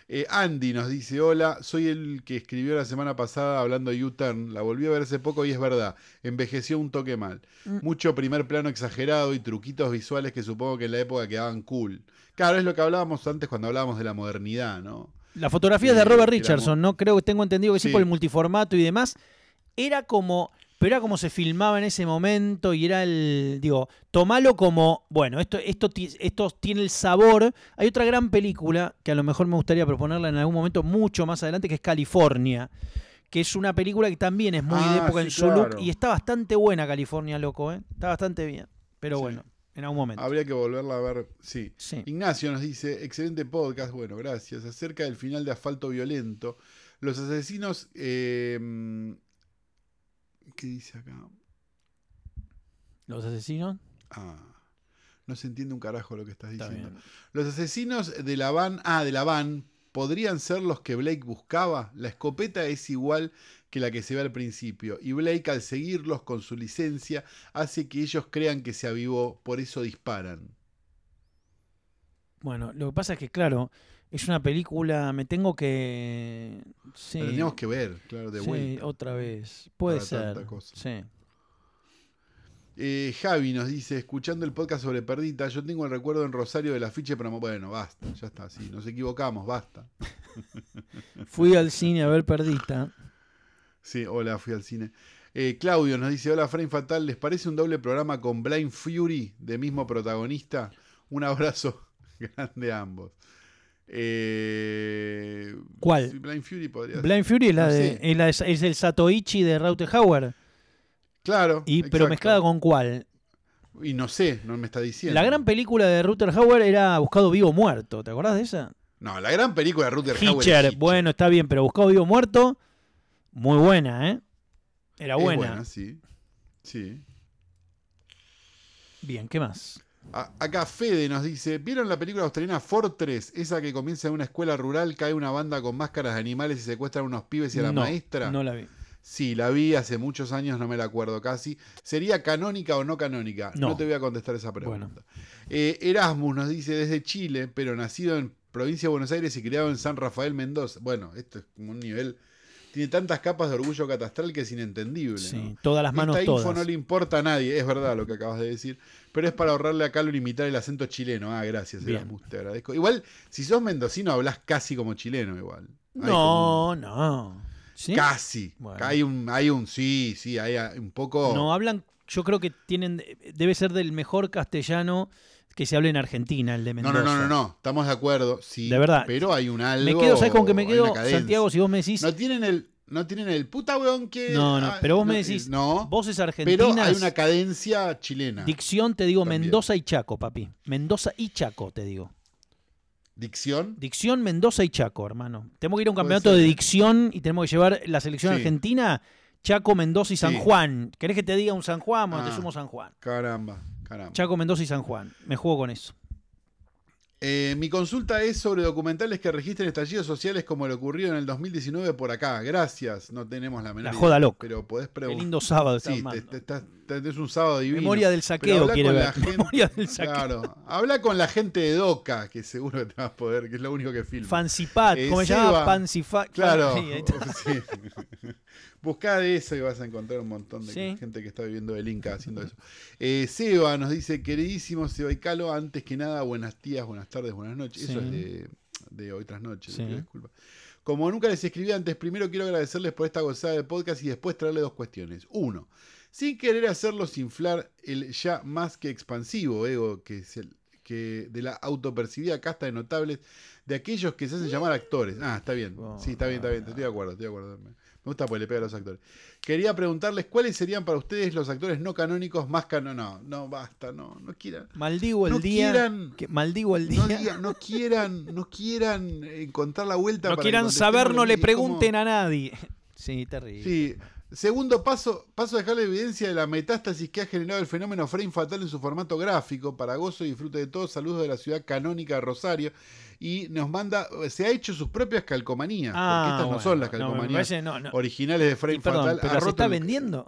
Eh, Andy nos dice: Hola, soy el que escribió la semana pasada hablando de U-Turn. La volví a ver hace poco y es verdad. Envejeció un toque mal. Mm. Mucho primer plano exagerado y truquitos visuales que supongo que en la época quedaban cool. Claro, es lo que hablábamos antes cuando hablábamos de la modernidad, ¿no? La fotografía es de Robert Richardson, ¿no? Creo que tengo entendido que sí, Sí. por el multiformato y demás. Era como. Pero era como se filmaba en ese momento y era el. Digo, tomalo como. Bueno, esto, esto, esto tiene el sabor. Hay otra gran película que a lo mejor me gustaría proponerla en algún momento mucho más adelante, que es California. Que es una película que también es muy de Ah, época sí, en su look. Y está bastante buena California, loco, ¿eh? Está bastante bien. Pero Sí. bueno, en algún momento. Habría que volverla a ver. Sí. Sí. Ignacio nos dice, excelente podcast, bueno, gracias. Acerca del final de Asfalto Violento, los asesinos... eh, ¿Qué dice acá? Los asesinos. Ah, no se entiende un carajo lo que estás Está diciendo. bien. Los asesinos de la van, ah, de la van, podrían ser los que Blake buscaba. La escopeta es igual que la que se ve al principio. Y Blake, al seguirlos con su licencia, hace que ellos crean que se avivó, por eso disparan. Bueno, lo que pasa es que, claro, es una película, me tengo que... Sí, La tendríamos que ver, claro, de sí, vuelta. otra vez. Puede ser. Sí. Eh, Javi nos dice, escuchando el podcast sobre Perdita, yo tengo el recuerdo en Rosario del afiche, pero bueno, basta, ya está, sí, nos equivocamos, basta. [laughs] Fui al cine a ver Perdita. Sí, hola, fui al cine. Eh, Claudio nos dice, hola Frame Fatal, ¿les parece un doble programa con Blind Fury de mismo protagonista? Un abrazo [laughs] grande a ambos. Eh, ¿Cuál? Blind Fury podría ser. Blind Fury es, la No de, sé. es, la de- es el Satoichi de Rautenhauer. Claro. Y, pero mezclada con cuál? Y no sé, no me está diciendo. La gran película de Rautenhauer era Buscado Vivo Muerto. ¿Te acordás de esa? No, la gran película de Rutger Hauer Hitcher. Bueno, está bien, pero Buscado Vivo Muerto, muy buena, ¿eh? Era Es buena. sí. Sí. Bien, ¿qué más? A- acá Fede nos dice, ¿vieron la película australiana Fortress? Esa que comienza en una escuela rural, cae una banda con máscaras de animales y secuestran a unos pibes y a la no, maestra. No la vi. Sí, la vi hace muchos años, no me la acuerdo casi. ¿Sería canónica o no canónica? No, No. te voy a contestar esa pregunta. Bueno. Eh, Erasmus nos dice desde Chile, pero nacido en provincia de Buenos Aires y criado en San Rafael Mendoza. Bueno, esto es como un nivel... Tiene tantas capas de orgullo catastral que es inentendible. Sí, ¿no? todas las manos Esta info todas. no le importa a nadie, es verdad lo que acabas de decir, pero es para ahorrarle a Calor imitar el acento chileno. Ah, gracias. Erasmus, te agradezco. Igual, si sos mendocino, hablas casi como chileno, igual. Hay No, no. Casi. Bueno. Hay un, hay un, sí, sí, hay un poco. No, hablan, yo creo que tienen, debe ser del mejor castellano que se habla en Argentina, el de no, Mendoza. no, no, no, no, estamos de acuerdo, sí. De verdad. Pero hay un algo. Me quedo, ¿sabes con qué me quedo? Santiago, si vos me decís, No tienen el, no tienen el puta weón que. No, no, ah, pero vos me no, decís, No, voces pero argentinas, hay una cadencia chilena. dicción, te digo También. Mendoza y Chaco, papi. Mendoza y Chaco, te digo. Dicción. Dicción, Mendoza y Chaco, hermano. Tenemos que ir a un campeonato de dicción y tenemos que llevar la selección Sí. argentina, Chaco, Mendoza y San Sí. Juan. ¿Querés que te diga un San Juan? Bueno, te Ah. sumo San Juan. Caramba, caramba. Chaco, Mendoza y San Juan. Me juego con eso. Eh, mi consulta es sobre documentales que registren estallidos sociales como lo ocurrido en el 2019 por acá. Gracias, no tenemos la menor La joda loca. Pero podés Qué preguntar. lindo sábado Sí, te, armando. te- estás- te- es un sábado divino. Memoria del saqueo habla quiere con ver. la [laughs] gente- Memoria del saqueo. Claro, habla con la gente de Doca, que seguro que te vas a poder, que es lo único que filma. Fancipat, Eh, ¿cómo se llama? Fancipat. Claro, [laughs] sí. Buscá de eso y vas a encontrar un montón de Sí. gente que está viviendo del Inca haciendo eso. Eh, Seba nos dice, queridísimo Seba y Calo, antes que nada, buenas días, buenas tardes, buenas noches. Eso es de, de hoy tras noches, Sí. pido disculpas. Como nunca les escribí antes, primero quiero agradecerles por esta gozada de podcast y después traerle dos cuestiones. Uno, sin querer hacerlos inflar el ya más que expansivo ego que es el que de la autopercibida casta de notables de aquellos que se hacen llamar actores. Ah, está bien. Sí, está bien, está bien. Estoy de acuerdo, estoy de acuerdo. Me gusta porque le pega a los actores. Quería preguntarles cuáles serían para ustedes los actores no canónicos más canónicos. No, no, basta, no, no quieran. Maldigo el No día. quieran- que- maldigo el día. No, No, no quieran, no quieran encontrar la vuelta para que quieran saber, no le como- pregunten a nadie. [laughs] Sí, terrible. Sí, Segundo paso, paso a dejar la evidencia de la metástasis que ha generado el fenómeno frame fatal en su formato gráfico, para gozo y disfrute de todos. Saludos de la ciudad canónica de Rosario. Y nos manda, se ha hecho sus propias calcomanías, Ah, porque estas no son las no, calcomanías parece- no, no. originales de frame Y perdón, fatal. ¿pero se está el- vendiendo?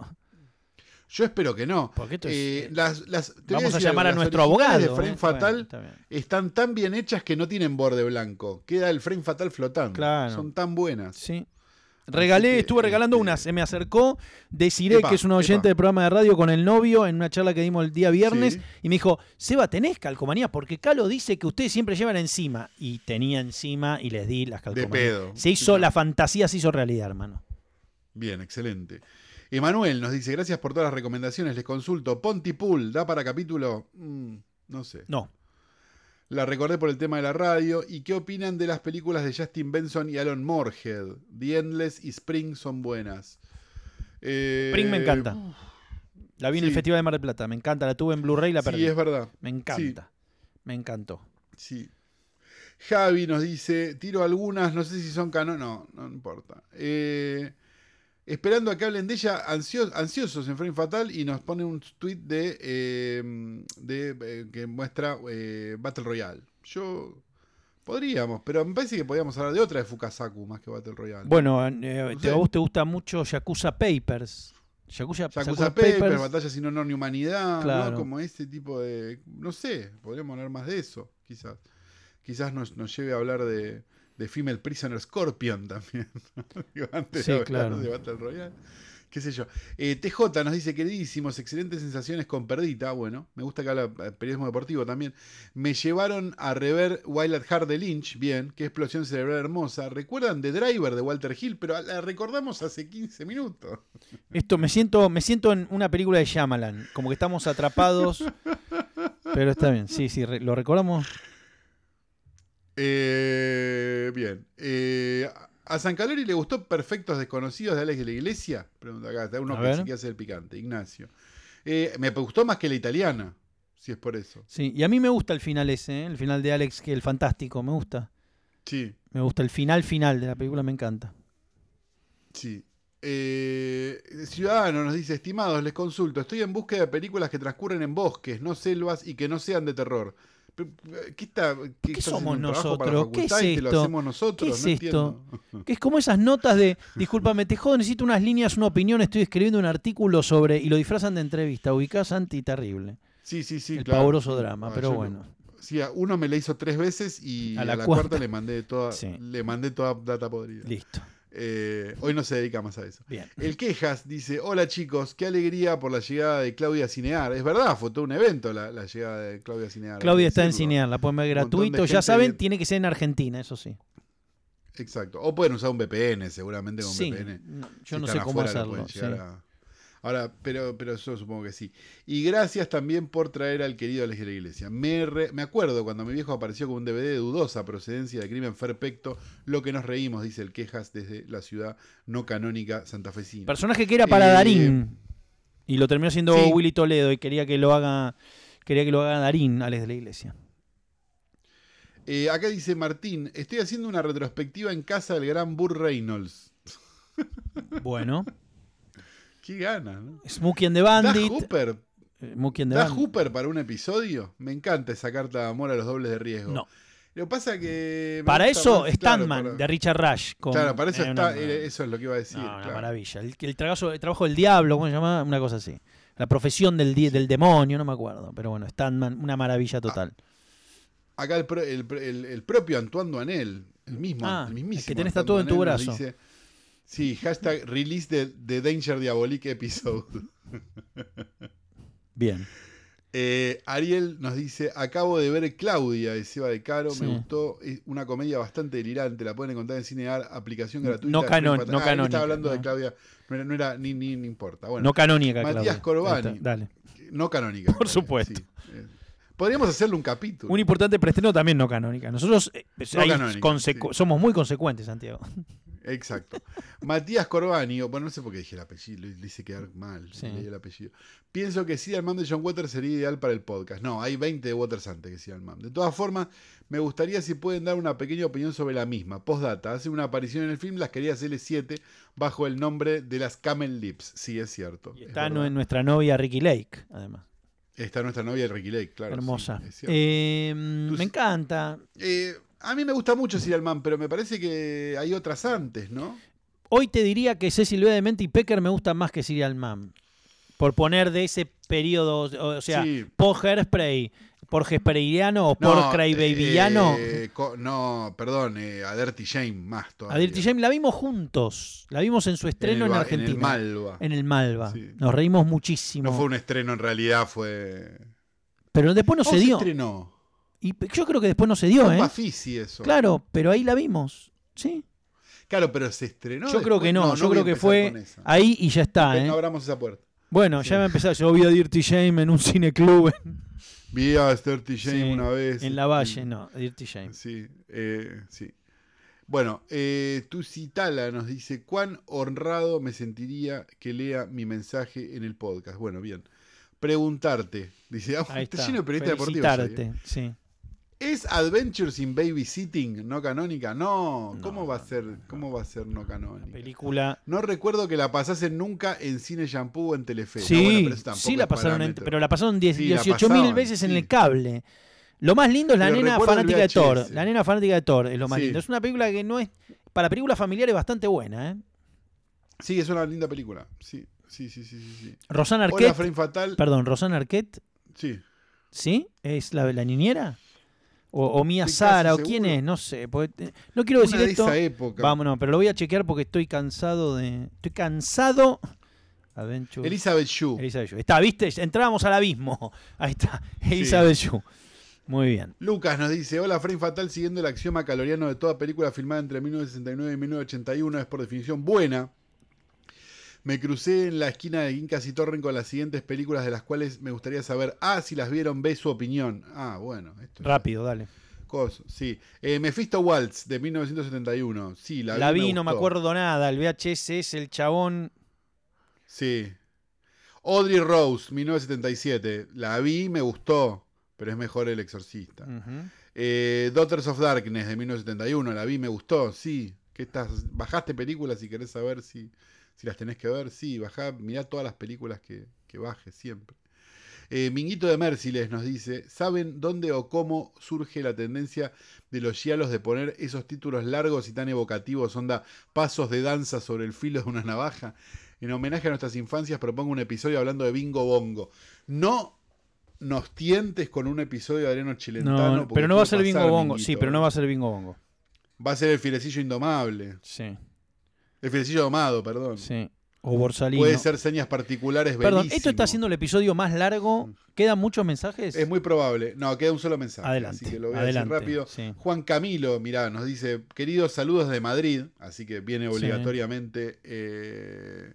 Yo espero que no. Porque esto es, Eh, eh, las, las- Vamos a llamar a algo, nuestro abogado. de frame ¿eh? fatal Bueno, está bien. están tan bien hechas que no tienen borde blanco. Queda el frame fatal flotando. Claro. Son tan buenas. Sí. Regalé, estuve regalando este, unas. Se me acercó Desiré, Epa, que es un oyente epa. del programa de radio con el novio, en una charla que dimos el día viernes, Sí. y me dijo, Seba, ¿tenés calcomanía? Porque Calo dice que ustedes siempre llevan encima. Y tenía encima y les di las De calcomanías. pedo. Se hizo, Sí, la fantasía se hizo realidad, hermano. Bien, excelente. Emanuel nos dice, gracias por todas las recomendaciones, les consulto. Pontypool, ¿da para capítulo? Mm, no sé. No. La recordé por el tema de la radio. ¿Y qué opinan de las películas de Justin Benson y Alan Moorhead? The Endless y Spring son buenas. Eh, Spring me encanta. La vi en el. Festival de Mar del Plata. Me encanta. La tuve en Blu-ray y la perdí. Sí, es verdad. Me encanta. Me encantó. Sí. Javi nos dice, tiro algunas, no sé si son canon, no, no importa. Eh, esperando a que hablen de ella, ansio- ansiosos en Frame Fatal, y nos pone un tweet de, eh, de eh, que muestra eh, Battle Royale. Yo podríamos, pero me parece que podríamos hablar de otra de Fukasaku más que Battle Royale. Bueno, eh, No a vos te gusta mucho Yakuza Papers. Yakuza, Yakuza Yakuza Paper, Batalla sin honor ni humanidad, Claro. ¿no? Como ese tipo de. No sé, podríamos hablar más de eso, quizás. Quizás nos, nos lleve a hablar de, de Female Prisoner Scorpion también. [laughs] Digo, Antes Sí, de hablar claro. de Battle Royale. Qué sé yo. Eh, TJ nos dice, queridísimos, excelentes sensaciones con Perdita. Bueno, me gusta que habla eh, periodismo deportivo también. Me llevaron a rever Wild at Heart de Lynch. Bien, qué explosión cerebral hermosa. ¿Recuerdan The Driver de Walter Hill? Pero la recordamos hace 15 minutos. Esto me siento, me siento en una película de Shyamalan, como que estamos atrapados. [laughs] pero está bien, sí, sí, lo recordamos. Eh, bien. Eh, ¿A San Calori le gustó Perfectos Desconocidos de Alex de la Iglesia? Pregunta acá, está uno A que sí que hace el picante, Ignacio. Eh, me gustó más que la italiana, si es por eso. Sí, y a mí me gusta el final ese, el final de Alex, que el fantástico, me gusta. Sí, Me gusta el final final de la película, me encanta. sí. Eh, Ciudadano nos dice, estimados, les consulto, estoy en búsqueda de películas que transcurren en bosques, no selvas y que no sean de terror. ¿Qué, está, qué, ¿Qué somos nosotros? ¿Qué es lo esto? hacemos nosotros? ¿Qué es No esto? entiendo. Que es como esas notas de, [laughs] discúlpame, te jodo, necesito unas líneas, una opinión, estoy escribiendo un artículo sobre, y lo disfrazan de entrevista, ubicás anti terrible. Sí, sí, sí. el claro. pavoroso drama, Ah, pero bueno. Sí, a uno me la hizo tres veces y A a la la, cuarta. cuarta, le mandé toda, Sí. le mandé toda data podrida. Listo. Eh, hoy no se dedica más a eso. Bien. El Quejas dice, hola chicos, qué alegría por la llegada de Claudia Cinear. Es verdad, fue todo un evento la, la llegada de Claudia Cinear. Claudia está en. Cinear, la pueden ver gratuito. Ya saben, tiene que ser en Argentina, eso sí. Exacto. O pueden usar un VPN, seguramente con Sí, VPN. Si yo no sé cómo afuera, hacerlo. sí. a- Ahora, pero, pero yo supongo que sí. Y gracias también por traer al querido Alex de la Iglesia. Me, re- me acuerdo cuando mi viejo apareció con un DVD de dudosa procedencia de crimen perfecto, lo que nos reímos, dice el Quejas, desde la ciudad no canónica santafesina. Personaje que era para Eh, Darín. Y lo terminó siendo sí. Willy Toledo y quería que lo haga. Quería que lo haga Darín, Alex de la Iglesia. Eh, acá dice Martín, estoy haciendo una retrospectiva en casa del gran Burr Reynolds. Bueno. [laughs] Qué gana, ¿no? Smokey and the ¿Da Bandit. Hooper, eh, Smokey and the ¿Da Bandit. Hooper para un episodio? Me encanta esa carta de amor a los dobles de riesgo. No. Lo que pasa que... Para eso, más, Standman, claro, para- de Richard Rush. con- Claro, para eso eh, está, una- eh, eso es lo que iba a decir. no, una maravilla. El, el tragazo- el trabajo del diablo, ¿cómo se llama? Una cosa así. La profesión del, del demonio, no me acuerdo. Pero bueno, Standman, una maravilla total. Acá el, pro- el, propio Antoine Duanel, el mismo, Ah, el mismísimo. el que tenés tatuado en tu brazo. dice, sí, hashtag release the, the Danger Diabolique episode. Bien. Eh, Ariel nos dice, acabo de ver Claudia de Seba de Caro, Sí. me gustó, es una comedia bastante delirante, la pueden encontrar en Cinear, aplicación gratuita. No canon- no ah, canónica, Estaba hablando de no. Claudia, no era, no era- ni, ni, ni importa. Bueno, no canónica, Matías Claudia. Corbani. Está, Dale. no canónica. Por supuesto. sí. Eh, Podríamos hacerle un capítulo. Un importante preestreno también no canónica. Nosotros eh, No ahí canónica, consecu- sí. somos muy consecuentes, Santiago. Exacto. Matías Corbani, o- bueno, no sé por qué dije el apellido, le, hice quedar mal, Sí. leí el apellido. Pienso que Serial Man de John Waters sería ideal para el podcast. No, hay 20 de Waters antes que Serial Man. De todas formas, me gustaría si pueden dar una pequeña opinión sobre la misma. Postdata, hace una aparición en el film Las Queridas L7 bajo el nombre de las Camel Lips. Sí, es cierto. Y es está nuestra novia Ricky Lake, además. Está nuestra novia Ricky Lake, claro. sí, Hermosa. Eh, Tú- me encanta. Eh, a mí me gusta mucho Serial Man, pero me parece que hay otras antes, ¿no? Hoy te diría que Cecil B. Demente y Pecker me gustan más que Serial Man. Por poner de ese periodo, o sea, Sí. por Hairspray, por Hesperiliano o por Crybabyano. eh, no, perdón, eh, a Dirty Shame más a todavía. Dirty Shame la vimos juntos. La vimos en su estreno el en, Argentina. En el Malva. En el Malva. Sí. Nos reímos muchísimo. No fue un estreno en realidad, fue. Pero después no ¿Cómo se dio. estrenó? Y yo creo que después no se dio, ¿eh? un Bafisi eso. Claro, pero ahí la vimos. Sí. Claro, pero se estrenó. yo creo que no. yo creo que empezar fue ahí y ya está, ¿eh? abramos esa puerta. Bueno, Sí. ya me empezó. Yo vi a Dirty Shame en un cineclub Vi a Dirty Shame Sí, una vez. en la Valle. No, Dirty Shame. Sí, eh, sí. Bueno, eh, Tusitala nos dice, ¿cuán honrado me sentiría que lea mi mensaje en el podcast? Bueno, bien. Preguntarte, dice, ah, está lleno de periodistas deportivos. Felicitarte, sí. ¿Es Adventures in Babysitting no canónica? No, ¿cómo No, va a ser? ¿Cómo va a ser no canónica? película. No recuerdo que la pasasen nunca en Cine Shampoo o en Telefe. No, Sí, bueno, pero sí la pasaron, en- pero la pasaron 10 Sí, la 18 mil veces en el cable. Lo más lindo es la Pero nena fanática de Thor. La nena fanática de Thor es lo más Sí. lindo. Es una película que no es. Para películas familiares bastante buena, ¿eh? Sí, es una linda película. Sí, sí, sí, sí, sí. sí. Rosana Hola, Arquette. Frame Fatal. Perdón, Rosana Arquette, Sí. ¿sí? ¿Es la, la niñera? O, o Mía Sara, o casi én seguro. es, no sé. porque, eh, no quiero decir Una de esto. esa época. Vámonos, pero lo voy a chequear porque estoy cansado de. Estoy cansado. Adventure. Elizabeth Shue. Elizabeth Shue. Está, ¿viste? Entrábamos al abismo. Ahí está. Elizabeth Shue. Muy bien. Lucas nos dice, hola Frame Fatal, siguiendo el axioma caloriano de toda película filmada entre 1969 y 1981 es por definición buena. Me crucé en la esquina de Quincas y Torren con las siguientes películas de las cuales me gustaría saber, ah, si las vieron, ve su opinión. Ah, bueno, esto es Rápido, dale. cosa, sí. Eh, Mephisto Waltz de 1971, sí, la, La, vi, vi, no me acuerdo nada. El VHS es el chabón. Sí. Audrey Rose, 1977, la vi, me gustó, pero es mejor El Exorcista. Eh, Daughters of Darkness de 1971, la vi, me gustó, sí. ¿Qué estás? ¿Bajaste películas si querés saber si, si las tenés que ver? Sí, bajá, mirá todas las películas que, que bajes siempre. Eh, Minguito de Merciles nos dice, ¿saben dónde o cómo surge la tendencia de los gialos de poner esos títulos largos y tan evocativos, onda pasos de danza sobre el filo de una navaja? En homenaje a nuestras infancias propongo un episodio hablando de Bingo Bongo. No nos tientes con un episodio de Adriano Chilentano. No, pero no va a ser bingo bongo. Sí, pero no ¿eh? va a ser bingo bongo. Va a ser el filecillo indomable. Sí, El filecillo domado, perdón. sí. O Borsalino. Puede ser señas particulares. Perdón, esto está siendo el episodio más largo. ¿Quedan muchos mensajes? Es muy probable. No, queda un solo mensaje. Adelante, Así que lo voy a adelante, decir rápido. sí. Juan Camilo, mirá, nos dice, queridos saludos de Madrid. Así que viene Sí. obligatoriamente eh,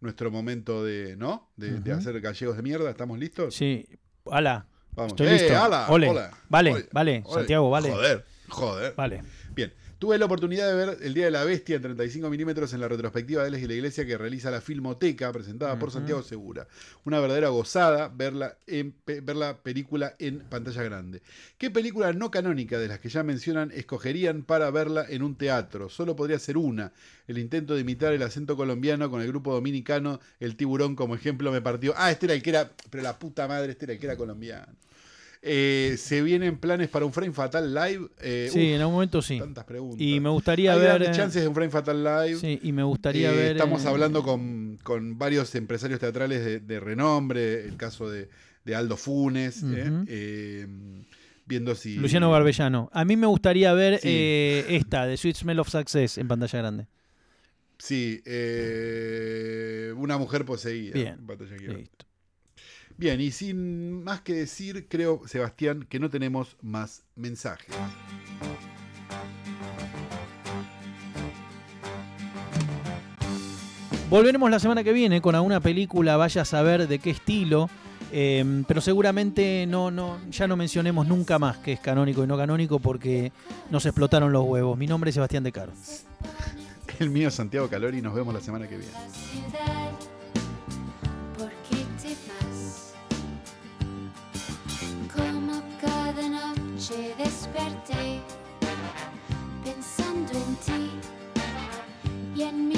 nuestro momento de, ¿no? De, hacer gallegos de mierda. ¿Estamos listos? Sí. Ala. Vamos. Estoy ¡Eh, listo. ala! Ole. Hola. Vale, Ole. vale. Ole. Santiago, vale. Joder, joder. Vale. Bien, tuve la oportunidad de ver El Día de la Bestia en 35 milímetros en la retrospectiva de Alex y la Iglesia que realiza la Filmoteca, presentada por. Santiago Segura. Una verdadera gozada verla en, ver la película en pantalla grande. ¿Qué película no canónica de las que ya mencionan escogerían para verla en un teatro? Solo podría ser una. El intento de imitar el acento colombiano con el grupo dominicano, El Tiburón como ejemplo me partió. Ah, este era el que era, pero la puta madre, este era el que era colombiano. Eh, se vienen planes para un Frame Fatal Live. Eh, Sí, uf, en algún momento sí. tantas preguntas. Y me gustaría Hay ver. chances de un Frame Fatal Live. Sí, y me gustaría Eh, ver. Estamos hablando con, con varios empresarios teatrales de, de renombre, el caso de, de Aldo Funes, viendo si... Luciano Barbellano. A mí me gustaría ver Sí. esta, de Sweet Smell of Success, en pantalla grande. Sí, una mujer poseída. Bien, en pantalla grande. Listo. Bien, y sin más que decir, creo, Sebastián, que no tenemos más mensajes. Volveremos la semana que viene con alguna película, vaya a saber de qué estilo. eh, pero seguramente no, no, ya no mencionemos nunca más que es canónico y no canónico porque nos explotaron los huevos. Mi nombre es Sebastián De Caro. [laughs] El mío es Santiago Calori y nos vemos la semana que viene. desperté pensando en ti y en mi